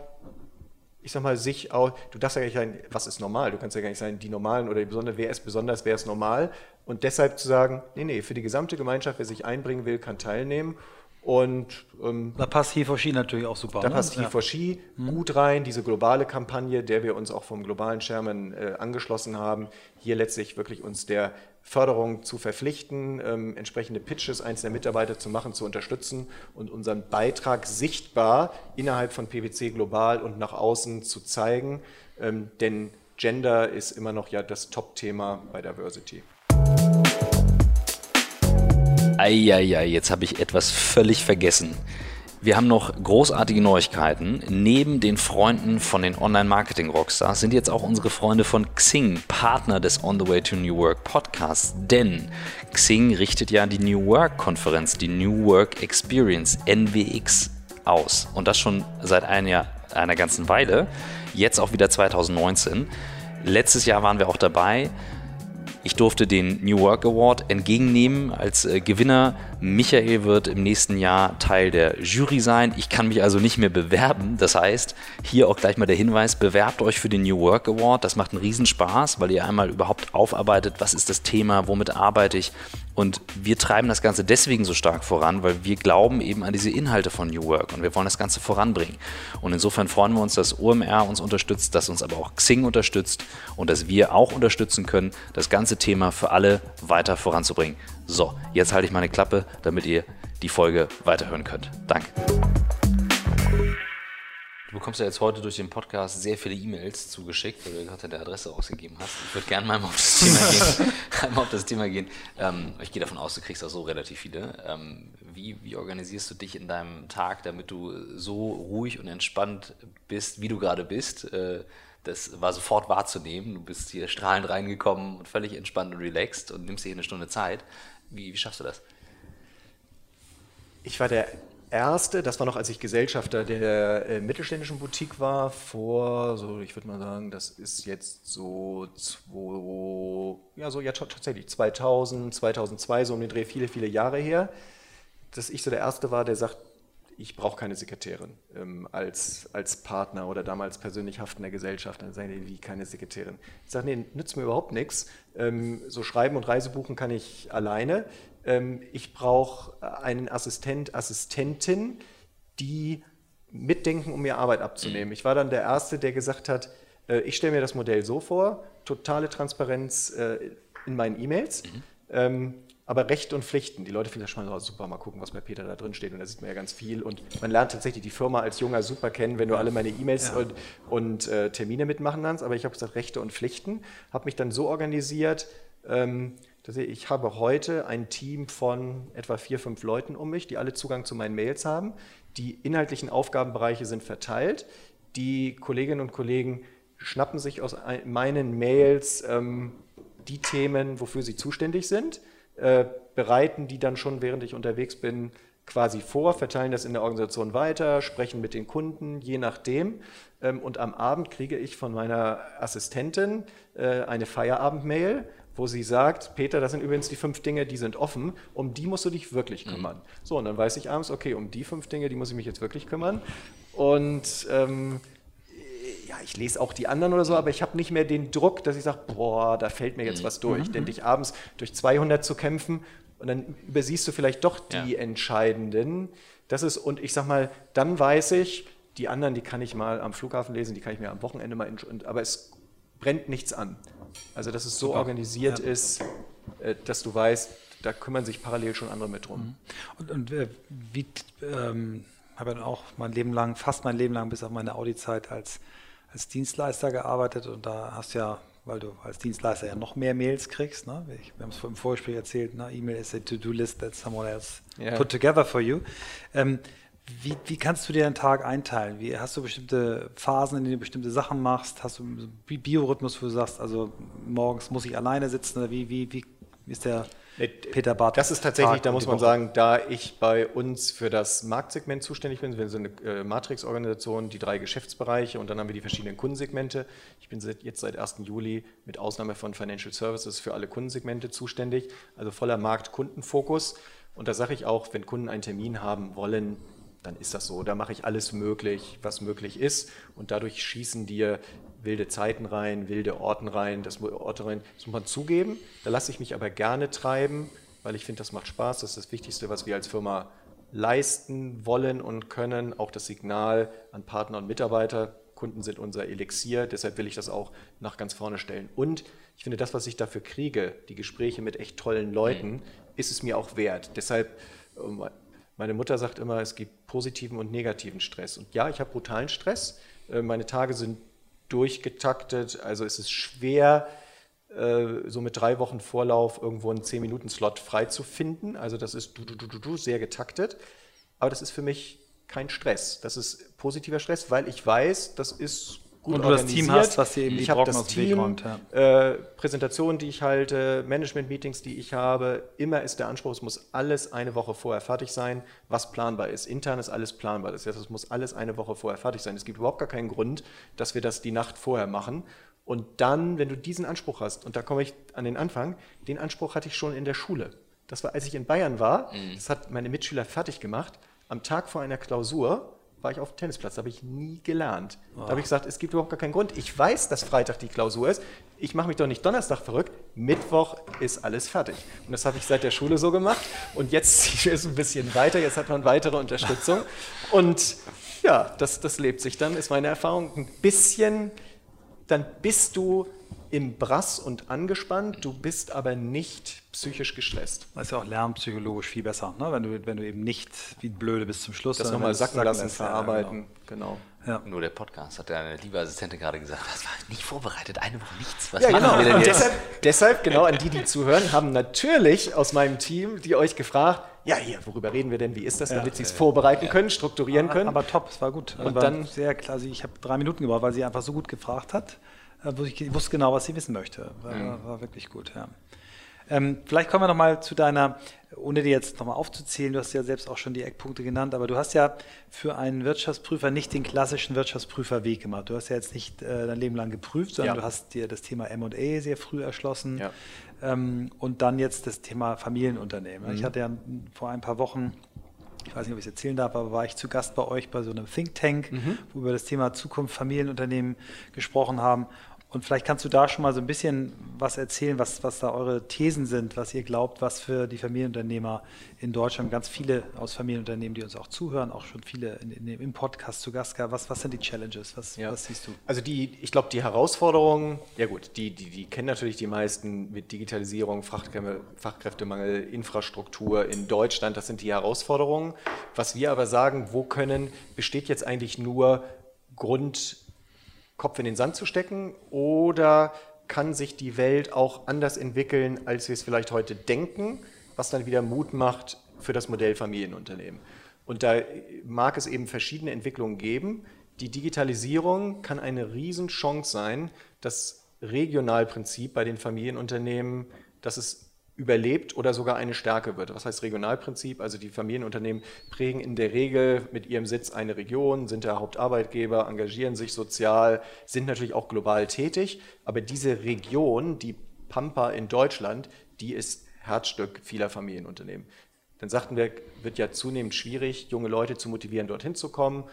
ich sag mal, sich auch, du darfst ja gar nicht sagen, was ist normal, du kannst ja gar nicht sagen, die Normalen oder die Besonderen, wer ist besonders, wer ist normal? Und deshalb zu sagen, nee, nee, für die gesamte Gemeinschaft, wer sich einbringen will, kann teilnehmen und ähm, da passt He4She natürlich auch super. Da ne? passt He4She ja. gut rein, diese globale Kampagne, der wir uns auch vom globalen Chairman äh, angeschlossen haben, hier letztlich wirklich uns der Förderung zu verpflichten, ähm, entsprechende Pitches einzelner Mitarbeiter zu machen, zu unterstützen und unseren Beitrag sichtbar innerhalb von PwC global und nach außen zu zeigen. Ähm, denn Gender ist immer noch ja das Top-Thema bei Diversity. Eieiei, jetzt habe ich etwas völlig vergessen. Wir haben noch großartige Neuigkeiten. Neben den Freunden von den Online-Marketing-Rockstars sind jetzt auch unsere Freunde von Xing Partner des On the Way to New Work Podcasts. Denn Xing richtet ja die New Work-Konferenz, die New Work Experience, NWX, aus. Und das schon seit einer, einer ganzen Weile. Jetzt auch wieder 2019. Letztes Jahr waren wir auch dabei. Ich durfte den New Work Award entgegennehmen als äh, Gewinner. Michael wird im nächsten Jahr Teil der Jury sein. Ich kann mich also nicht mehr bewerben. Das heißt, hier auch gleich mal der Hinweis, bewerbt euch für den New Work Award. Das macht einen Riesenspaß, weil ihr einmal überhaupt aufarbeitet, was ist das Thema, womit arbeite ich. Und wir treiben das Ganze deswegen so stark voran, weil wir glauben eben an diese Inhalte von New Work und wir wollen das Ganze voranbringen. Und insofern freuen wir uns, dass OMR uns unterstützt, dass uns aber auch Xing unterstützt und dass wir auch unterstützen können, das Ganze Thema für alle weiter voranzubringen. So, jetzt halte ich meine Klappe, damit ihr die Folge weiterhören könnt. Danke. Du bekommst ja jetzt heute durch den Podcast sehr viele E-Mails zugeschickt, weil du gerade deine Adresse ausgegeben hast. Ich würde gerne mal auf das Thema gehen. einmal auf das Thema gehen. Ähm, ich gehe davon aus, du kriegst auch so relativ viele. Ähm, wie, wie organisierst du dich in deinem Tag, damit du so ruhig und entspannt bist, wie du gerade bist? Äh, das war sofort wahrzunehmen. Du bist hier strahlend reingekommen und völlig entspannt und relaxed und nimmst dir hier eine Stunde Zeit. Wie, wie schaffst du das? Ich war der Erste, das war noch, als ich Gesellschafter der äh, mittelständischen Boutique war, vor, so ich würde mal sagen, das ist jetzt so, zwei, ja, so ja, tatsächlich 2000, 2002, so um den Dreh, viele, viele Jahre her, dass ich so der Erste war, der sagt, ich brauche keine Sekretärin ähm, als, als Partner oder damals persönlich haftender Gesellschaft. Dann sagen die, wie keine Sekretärin. Ich sage, nee, nützt mir überhaupt nichts. Ähm, so schreiben und Reisebuchen kann ich alleine. Ähm, ich brauche einen Assistent, Assistentin, die mitdenken, um mir Arbeit abzunehmen. Ich war dann der Erste, der gesagt hat, äh, ich stelle mir das Modell so vor, totale Transparenz äh, in meinen E-Mails. Mhm. Aber Rechte und Pflichten. Die Leute finden das schon mal super, mal gucken, was bei Peter da drin steht. Und da sieht man ja ganz viel. Und man lernt tatsächlich die Firma als Junger super kennen, wenn du alle meine E-Mails ja. und, und äh, Termine mitmachen kannst. Aber ich habe gesagt, Rechte und Pflichten. Habe mich dann so organisiert, ähm, dass ich, ich habe heute ein Team von etwa vier, fünf Leuten um mich, die alle Zugang zu meinen Mails haben. Die inhaltlichen Aufgabenbereiche sind verteilt. Die Kolleginnen und Kollegen schnappen sich aus meinen Mails ähm, die Themen, wofür sie zuständig sind, äh, bereiten die dann schon, während ich unterwegs bin, quasi vor, verteilen das in der Organisation weiter, sprechen mit den Kunden, je nachdem. Ähm, und am Abend kriege ich von meiner Assistentin äh, eine Feierabend-Mail, wo sie sagt, Peter, das sind übrigens die fünf Dinge, die sind offen, um die musst du dich wirklich mhm. kümmern. Mhm. So, und dann weiß ich abends, okay, um die fünf Dinge, die muss ich mich jetzt wirklich kümmern. Und ähm, ja, ich lese auch die anderen oder so, aber ich habe nicht mehr den Druck, dass ich sage, boah, da fällt mir jetzt mhm. was durch. Mhm. Denn dich abends durch 200 zu kämpfen und dann übersiehst du vielleicht doch die ja. entscheidenden. Das ist, und ich sag mal, dann weiß ich, die anderen, die kann ich mal am Flughafen lesen, die kann ich mir am Wochenende mal, aber es brennt nichts an. Also, dass es so Super. organisiert ja. ist, äh, dass du weißt, da kümmern sich parallel schon andere mit drum. Mhm. Und, und äh, wie, ähm, habe dann auch mein Leben lang, fast mein Leben lang, bis auf meine Audi-Zeit als, als Dienstleister gearbeitet und da hast du ja weil du als Dienstleister ja noch mehr Mails kriegst. Ne? Ich, wir haben es im Vorgespräch erzählt, ne? E-Mail ist a To-Do-List that someone else yeah. put together for you. Ähm, wie, wie, kannst du dir einen Tag einteilen? Wie, hast du bestimmte Phasen, in denen du bestimmte Sachen machst? Hast du einen Biorhythmus, wo du sagst, also morgens muss ich alleine sitzen oder wie, wie, wie ist der Peter Barth. Das ist tatsächlich, da muss man sagen, da ich bei uns für das Marktsegment zuständig bin, wir sind eine äh, Matrix-Organisation, die drei Geschäftsbereiche und dann haben wir die verschiedenen Kundensegmente. Ich bin jetzt seit 1. Juli mit Ausnahme von Financial Services für alle Kundensegmente zuständig, also voller Markt-Kundenfokus. Und da sage ich auch, wenn Kunden einen Termin haben wollen, dann ist das so. Da mache ich alles möglich, was möglich ist. Und dadurch schießen dir wilde Zeiten rein, wilde Orten rein, das, Orte rein. Das muss man zugeben. Da lasse ich mich aber gerne treiben, weil ich finde, das macht Spaß. Das ist das Wichtigste, was wir als Firma leisten wollen und können. Auch das Signal an Partner und Mitarbeiter. Kunden sind unser Elixier, deshalb will ich das auch nach ganz vorne stellen. Und ich finde, das, was ich dafür kriege, die Gespräche mit echt tollen Leuten, mhm. ist es mir auch wert. Deshalb, ähm, meine Mutter sagt immer, es gibt positiven und negativen Stress. Und ja, ich habe brutalen Stress. Äh, meine Tage sind durchgetaktet. Also es ist schwer, äh, so mit drei Wochen Vorlauf irgendwo einen 10-Minuten-Slot frei zu finden. Also das ist du, du, du, du, sehr getaktet. Aber das ist für mich kein Stress. Das ist positiver Stress, weil ich weiß, das ist gut Und du das Team hast, was dir eben die ich Brocken das Team, räumt, ja. äh, Präsentationen, die ich halte, Management-Meetings, die ich habe. Immer ist der Anspruch, es muss alles eine Woche vorher fertig sein, was planbar ist. Intern ist alles planbar. Das heißt, es muss alles eine Woche vorher fertig sein. Es gibt überhaupt gar keinen Grund, dass wir das die Nacht vorher machen. Und dann, wenn du diesen Anspruch hast, und da komme ich an den Anfang, den Anspruch hatte ich schon in der Schule. Das war, als ich in Bayern war, mhm. das hat meine Mitschüler fertig gemacht, am Tag vor einer Klausur war ich auf dem Tennisplatz, da habe ich nie gelernt. Oh. Da habe ich gesagt, es gibt überhaupt gar keinen Grund. Ich weiß, dass Freitag die Klausur ist. Ich mache mich doch nicht Donnerstag verrückt. Mittwoch ist alles fertig. Und das habe ich seit der Schule so gemacht. Und jetzt ziehe ich es ein bisschen weiter. Jetzt hat man weitere Unterstützung. Und ja, das, das lebt sich dann, ist meine Erfahrung. Ein bisschen, dann bist du im Brass und angespannt, du bist aber nicht psychisch gestresst. Das ist ja auch lernpsychologisch viel besser, ne? wenn, du, wenn du eben nicht wie blöde bis zum Schluss. Das nochmal sacken lassen, verarbeiten, genau. genau. Ja. Nur der Podcast, hat deine liebe Assistentin gerade gesagt, das war nicht vorbereitet, eine Woche nichts. Was ja, genau. wir denn jetzt? Deshalb, deshalb, genau, an die, die zuhören, haben natürlich aus meinem Team die euch gefragt, ja, hier, worüber reden wir denn, wie ist das, damit ja, sie es vorbereiten ja. können, strukturieren können. Aber top, es war gut. Und dann sehr klar, also ich habe drei Minuten gebraucht, weil sie einfach so gut gefragt hat. Äh, ich wusste genau, was sie wissen möchte. War, mhm. war wirklich gut, ja. Ähm, vielleicht kommen wir nochmal zu deiner, ohne dir jetzt nochmal aufzuzählen, du hast ja selbst auch schon die Eckpunkte genannt, aber du hast ja für einen Wirtschaftsprüfer nicht den klassischen Wirtschaftsprüferweg gemacht. Du hast ja jetzt nicht äh, dein Leben lang geprüft, sondern ja. du hast dir das Thema M&A sehr früh erschlossen ja. ähm, und dann jetzt das Thema Familienunternehmen. Mhm. Ich hatte ja vor ein paar Wochen ich weiß nicht, ob ich es erzählen darf, aber war ich zu Gast bei euch bei so einem Think Tank, mhm. wo wir über das Thema Zukunft Familienunternehmen gesprochen haben. Und vielleicht kannst du da schon mal so ein bisschen was erzählen, was, was da eure Thesen sind, was ihr glaubt, was für die Familienunternehmer in Deutschland, ganz viele aus Familienunternehmen, die uns auch zuhören, auch schon viele in, in, im Podcast zu Gast gab. Was, was sind die Challenges? Was, ja. was siehst du? Also die, ich glaube, die Herausforderungen, ja gut, die, die, die kennen natürlich die meisten mit Digitalisierung, Fachkräftemangel, Infrastruktur in Deutschland, das sind die Herausforderungen. Was wir aber sagen, wo können, besteht jetzt eigentlich nur Grund Kopf in den Sand zu stecken oder kann sich die Welt auch anders entwickeln, als wir es vielleicht heute denken, was dann wieder Mut macht für das Modell Familienunternehmen. Und da mag es eben verschiedene Entwicklungen geben. Die Digitalisierung kann eine Riesenchance sein, dass Regionalprinzip bei den Familienunternehmen, dass es überlebt oder sogar eine Stärke wird. Was heißt Regionalprinzip? Also die Familienunternehmen prägen in der Regel mit ihrem Sitz eine Region, sind der Hauptarbeitgeber, engagieren sich sozial, sind natürlich auch global tätig, aber diese Region, die Pampa in Deutschland, die ist Herzstück vieler Familienunternehmen. Dann sagten wir, wird ja zunehmend schwierig, junge Leute zu motivieren, dorthin zu kommen.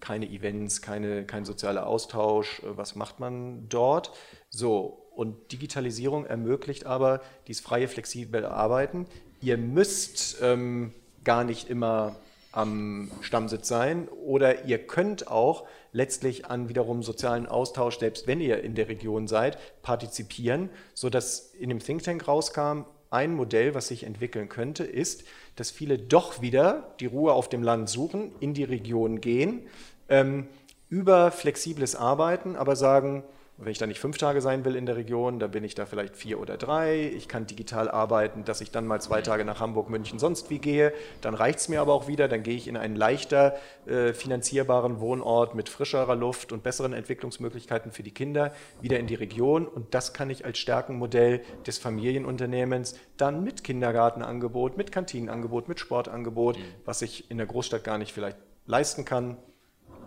Keine Events, keine, kein sozialer Austausch. Was macht man dort? So, und Digitalisierung ermöglicht aber dieses freie, flexible Arbeiten. Ihr müsst ähm, gar nicht immer am Stammsitz sein oder ihr könnt auch letztlich an wiederum sozialen Austausch, selbst wenn ihr in der Region seid, partizipieren, sodass in dem Think Tank rauskam, ein Modell, was sich entwickeln könnte, ist, dass viele doch wieder die Ruhe auf dem Land suchen, in die Region gehen, ähm, über flexibles Arbeiten, aber sagen, wenn ich da nicht fünf Tage sein will in der Region, dann bin ich da vielleicht vier oder drei. Ich kann digital arbeiten, dass ich dann mal zwei Tage nach Hamburg, München, sonst wie gehe. Dann reicht es mir aber auch wieder. Dann gehe ich in einen leichter äh, finanzierbaren Wohnort mit frischerer Luft und besseren Entwicklungsmöglichkeiten für die Kinder wieder in die Region. Und das kann ich als Stärkenmodell des Familienunternehmens dann mit Kindergartenangebot, mit Kantinenangebot, mit Sportangebot, mhm. was ich in der Großstadt gar nicht vielleicht leisten kann,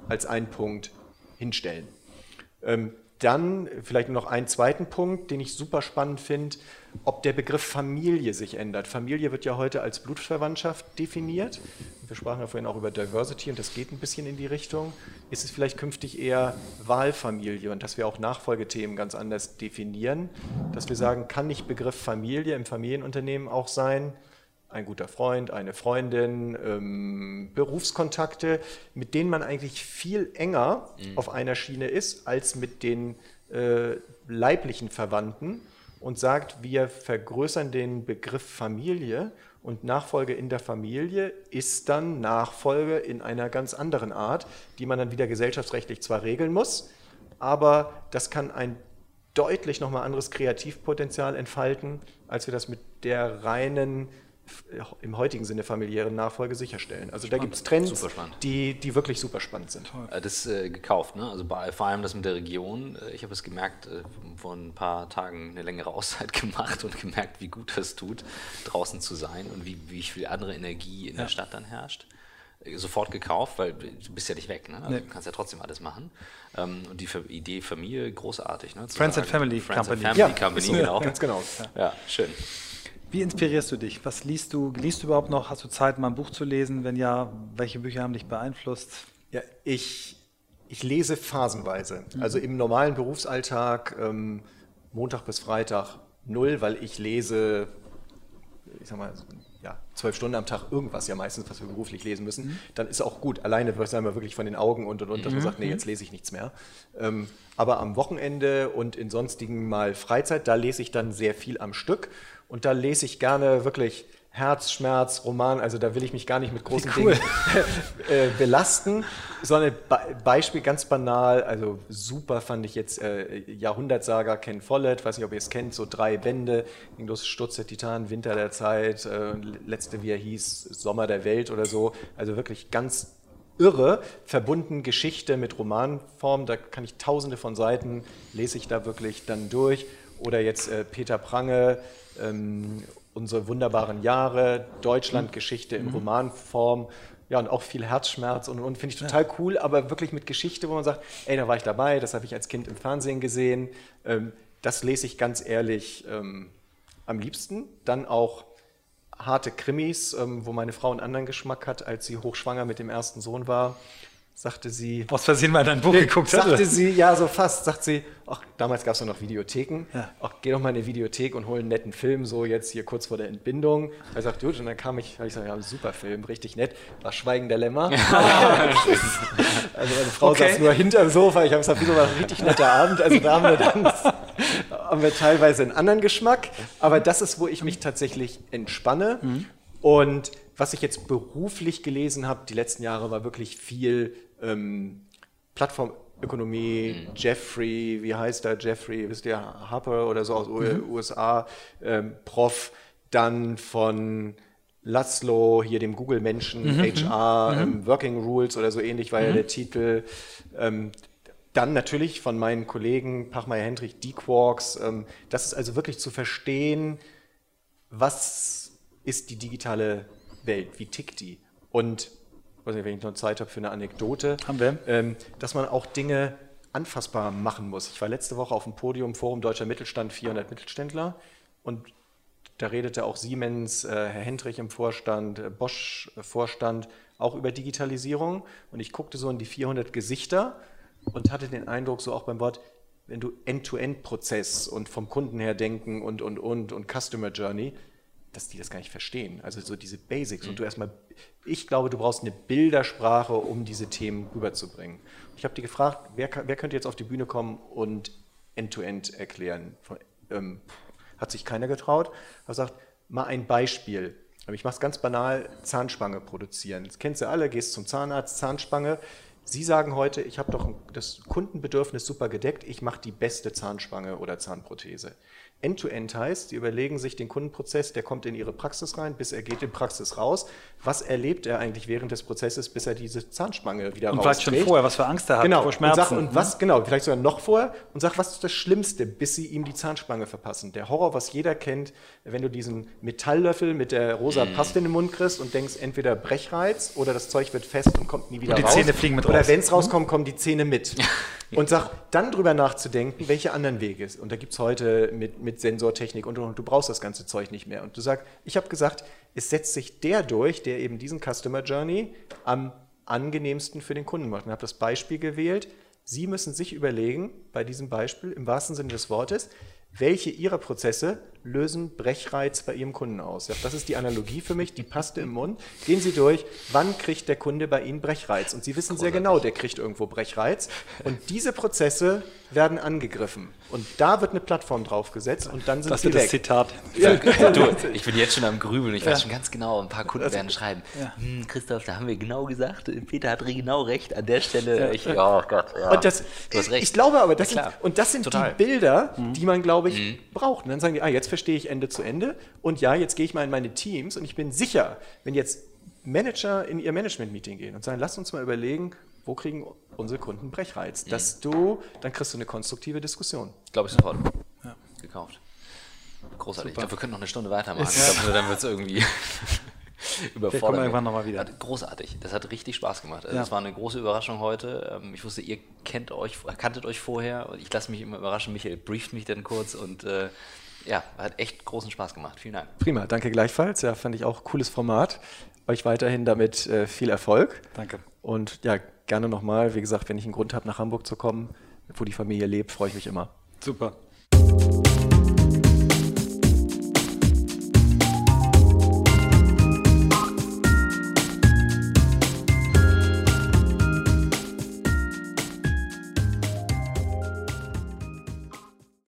als einen Punkt hinstellen. Ähm, dann vielleicht noch einen zweiten Punkt, den ich super spannend finde, ob der Begriff Familie sich ändert. Familie wird ja heute als Blutsverwandtschaft definiert. Wir sprachen ja vorhin auch über Diversity und das geht ein bisschen in die Richtung. Ist es vielleicht künftig eher Wahlfamilie und dass wir auch Nachfolgethemen ganz anders definieren, dass wir sagen, kann nicht Begriff Familie im Familienunternehmen auch sein, ein guter Freund, eine Freundin, ähm, Berufskontakte, mit denen man eigentlich viel enger mhm. auf einer Schiene ist als mit den äh, leiblichen Verwandten und sagt, wir vergrößern den Begriff Familie und Nachfolge in der Familie ist dann Nachfolge in einer ganz anderen Art, die man dann wieder gesellschaftsrechtlich zwar regeln muss, aber das kann ein deutlich nochmal anderes Kreativpotenzial entfalten, als wir das mit der reinen im heutigen Sinne familiären Nachfolge sicherstellen. Also spannend. da gibt es Trends, die, die wirklich super spannend sind. Toll. Das äh, gekauft, ne? also bei, vor allem das mit der Region. Äh, ich habe es gemerkt, äh, vor ein paar Tagen eine längere Auszeit gemacht und gemerkt, wie gut das tut, draußen zu sein und wie, wie viel andere Energie in ja. der Stadt dann herrscht. Äh, sofort gekauft, weil du bist ja nicht weg, ne? also nee. du kannst ja trotzdem alles machen. Ähm, und die Idee Familie, großartig. Ne? Friends and Family Friends Company. And Family ja, Company, genau. Ganz genau. Ja, schön. Wie inspirierst du dich? Was liest du? Liest du überhaupt noch? Hast du Zeit, mal ein Buch zu lesen? Wenn ja, welche Bücher haben dich beeinflusst? Ja, ich, ich lese phasenweise. Mhm. Also im normalen Berufsalltag, ähm, Montag bis Freitag null, weil ich lese, ich sag mal, ja, zwölf Stunden am Tag irgendwas ja meistens, was wir beruflich lesen müssen, mhm. dann ist auch gut. Alleine wird es einmal wirklich von den Augen und und und, dass man mhm. sagt, nee, jetzt lese ich nichts mehr. Ähm, aber am Wochenende und in sonstigen Mal Freizeit, da lese ich dann sehr viel am Stück und da lese ich gerne wirklich Herzschmerz, Roman, also da will ich mich gar nicht mit großen cool. Dingen äh, belasten, sondern Be Beispiel ganz banal, also super fand ich jetzt äh, Jahrhundertsaga Ken Follett, weiß nicht, ob ihr es kennt, so drei Bände, los Sturz der Titan, Winter der Zeit, äh, letzte, wie er hieß, Sommer der Welt oder so, also wirklich ganz irre, verbunden Geschichte mit Romanform, da kann ich tausende von Seiten, lese ich da wirklich dann durch oder jetzt äh, Peter Prange, ähm, unsere wunderbaren Jahre, Deutschlandgeschichte in mhm. Romanform. Ja, und auch viel Herzschmerz und, und finde ich total cool, aber wirklich mit Geschichte, wo man sagt, ey, da war ich dabei, das habe ich als Kind im Fernsehen gesehen. Ähm, das lese ich ganz ehrlich ähm, am liebsten. Dann auch harte Krimis, ähm, wo meine Frau einen anderen Geschmack hat, als sie hochschwanger mit dem ersten Sohn war sagte sie. Aus Versehen mal dein Buch geguckt Sagte sie, ja, so fast. Sagt sie, ach, damals gab es noch Videotheken. Ja. Ach, geh doch mal in die Videothek und hol einen netten Film, so jetzt hier kurz vor der Entbindung. Er sagt, gut, und dann kam ich, habe ich gesagt, ja, super Film, richtig nett. War Schweigen der Lämmer. also meine Frau okay. saß nur hinterm Sofa. Ich habe gesagt, wieso war ein richtig netter Abend. Also da haben wir dann haben wir teilweise einen anderen Geschmack. Aber das ist, wo ich mich tatsächlich entspanne. Mhm. Und was ich jetzt beruflich gelesen habe, die letzten Jahre war wirklich viel ähm, Plattformökonomie, mhm. Jeffrey, wie heißt der Jeffrey, wisst ihr, Harper oder so aus mhm. USA, ähm, Prof, dann von Laszlo, hier dem Google-Menschen, mhm. HR, mhm. ähm, Working Rules oder so ähnlich war ja mhm. der Titel. Ähm, dann natürlich von meinen Kollegen Pachmeier-Hendrich, die Quarks. Ähm, das ist also wirklich zu verstehen, was ist die digitale Welt, wie tickt die? Und, weiß nicht, wenn ich noch Zeit habe für eine Anekdote, Haben wir. Ähm, dass man auch Dinge anfassbar machen muss. Ich war letzte Woche auf dem Podium Forum Deutscher Mittelstand, 400 Mittelständler und da redete auch Siemens, äh, Herr Hendrich im Vorstand, äh, Bosch äh, Vorstand auch über Digitalisierung und ich guckte so in die 400 Gesichter und hatte den Eindruck, so auch beim Wort, wenn du End-to-End-Prozess und vom Kunden her denken und, und, und und Customer Journey, dass die das gar nicht verstehen. Also so diese Basics. Und du erstmal, ich glaube, du brauchst eine Bildersprache, um diese Themen rüberzubringen. Ich habe die gefragt, wer, wer könnte jetzt auf die Bühne kommen und End-to-End erklären? Von, ähm, hat sich keiner getraut. Er sagt, mal ein Beispiel. Aber ich mache es ganz banal, Zahnspange produzieren. Das kennst du alle, gehst zum Zahnarzt, Zahnspange. Sie sagen heute, ich habe doch das Kundenbedürfnis super gedeckt, ich mache die beste Zahnspange oder Zahnprothese. End-to-End heißt, Sie überlegen sich den Kundenprozess, der kommt in Ihre Praxis rein, bis er geht in Praxis raus. Was erlebt er eigentlich während des Prozesses, bis er diese Zahnspange wieder Und vielleicht rauskriegt? schon vorher, was für Angst er hat, genau. vor Und, Schmerzen. sag, und was, genau, vielleicht sogar noch vorher und sag, was ist das Schlimmste, bis sie ihm die Zahnspange verpassen. Der Horror, was jeder kennt, wenn du diesen Metalllöffel mit der rosa Mhm. Paste in den Mund kriegst und denkst, entweder Brechreiz oder das Zeug wird fest und kommt nie wieder Und die raus. Zähne fliegen mit oder raus. Mhm. wenn es rauskommt, kommen die Zähne mit. und sag, dann drüber nachzudenken, welche anderen Wege es. Und da gibt es heute mit, mit Sensortechnik und, und, du brauchst das ganze Zeug nicht mehr. Und du sagst, ich habe gesagt, es setzt sich der durch, der eben diesen Customer Journey am angenehmsten für den Kunden macht. Und habe das Beispiel gewählt. Sie müssen sich überlegen, bei diesem Beispiel, im wahrsten Sinne des Wortes, welche Ihrer Prozesse lösen Brechreiz bei Ihrem Kunden aus? Ja, das ist die Analogie für mich, die Paste im Mund. Gehen Sie durch, wann kriegt der Kunde bei Ihnen Brechreiz? Und Sie wissen sehr genau, der kriegt irgendwo Brechreiz. Und diese Prozesse werden angegriffen. Und da wird eine Plattform draufgesetzt und dann sind das sie das weg. Zitat. Du, ich bin jetzt schon am Grübeln. Ich weiß schon ganz genau, ein paar Kunden werden schreiben. Hm, Christoph, da haben wir genau gesagt, Peter hat genau recht an der Stelle. Ich, oh Gott, ja. Und das, du hast recht. Ich glaube aber, das Ja, sind, und das sind Total. Mhm. die Bilder, die man, glaube ich, braucht. Und dann sagen die, ah, jetzt verstehe ich Ende zu Ende. Und ja, jetzt gehe ich mal in meine Teams und ich bin sicher, wenn jetzt Manager in ihr Management-Meeting gehen und sagen, lass uns mal überlegen, wo kriegen unsere Kunden Brechreiz, dass du, dann kriegst du eine konstruktive Diskussion. Glaube ich sofort. Gekauft. Großartig. Ich glaube, wir können noch eine Stunde weitermachen. Ich glaube, dann wird es irgendwie überfordert. kommen wir irgendwann noch mal wieder. Großartig. Das hat richtig Spaß gemacht. Also Ja. Das war eine große Überraschung heute. Ähm, Ich wusste, ihr kennt euch, kanntet euch vorher. Ich lasse mich immer überraschen. Michael brieft mich dann kurz und äh, ja, hat echt großen Spaß gemacht. Vielen Dank. Prima, danke gleichfalls. Ja, fand ich auch cooles Format. Euch weiterhin damit äh, viel Erfolg. Danke. Und ja, gerne nochmal. Wie gesagt, wenn ich einen Grund habe, nach Hamburg zu kommen, wo die Familie lebt, freue ich mich immer. Super.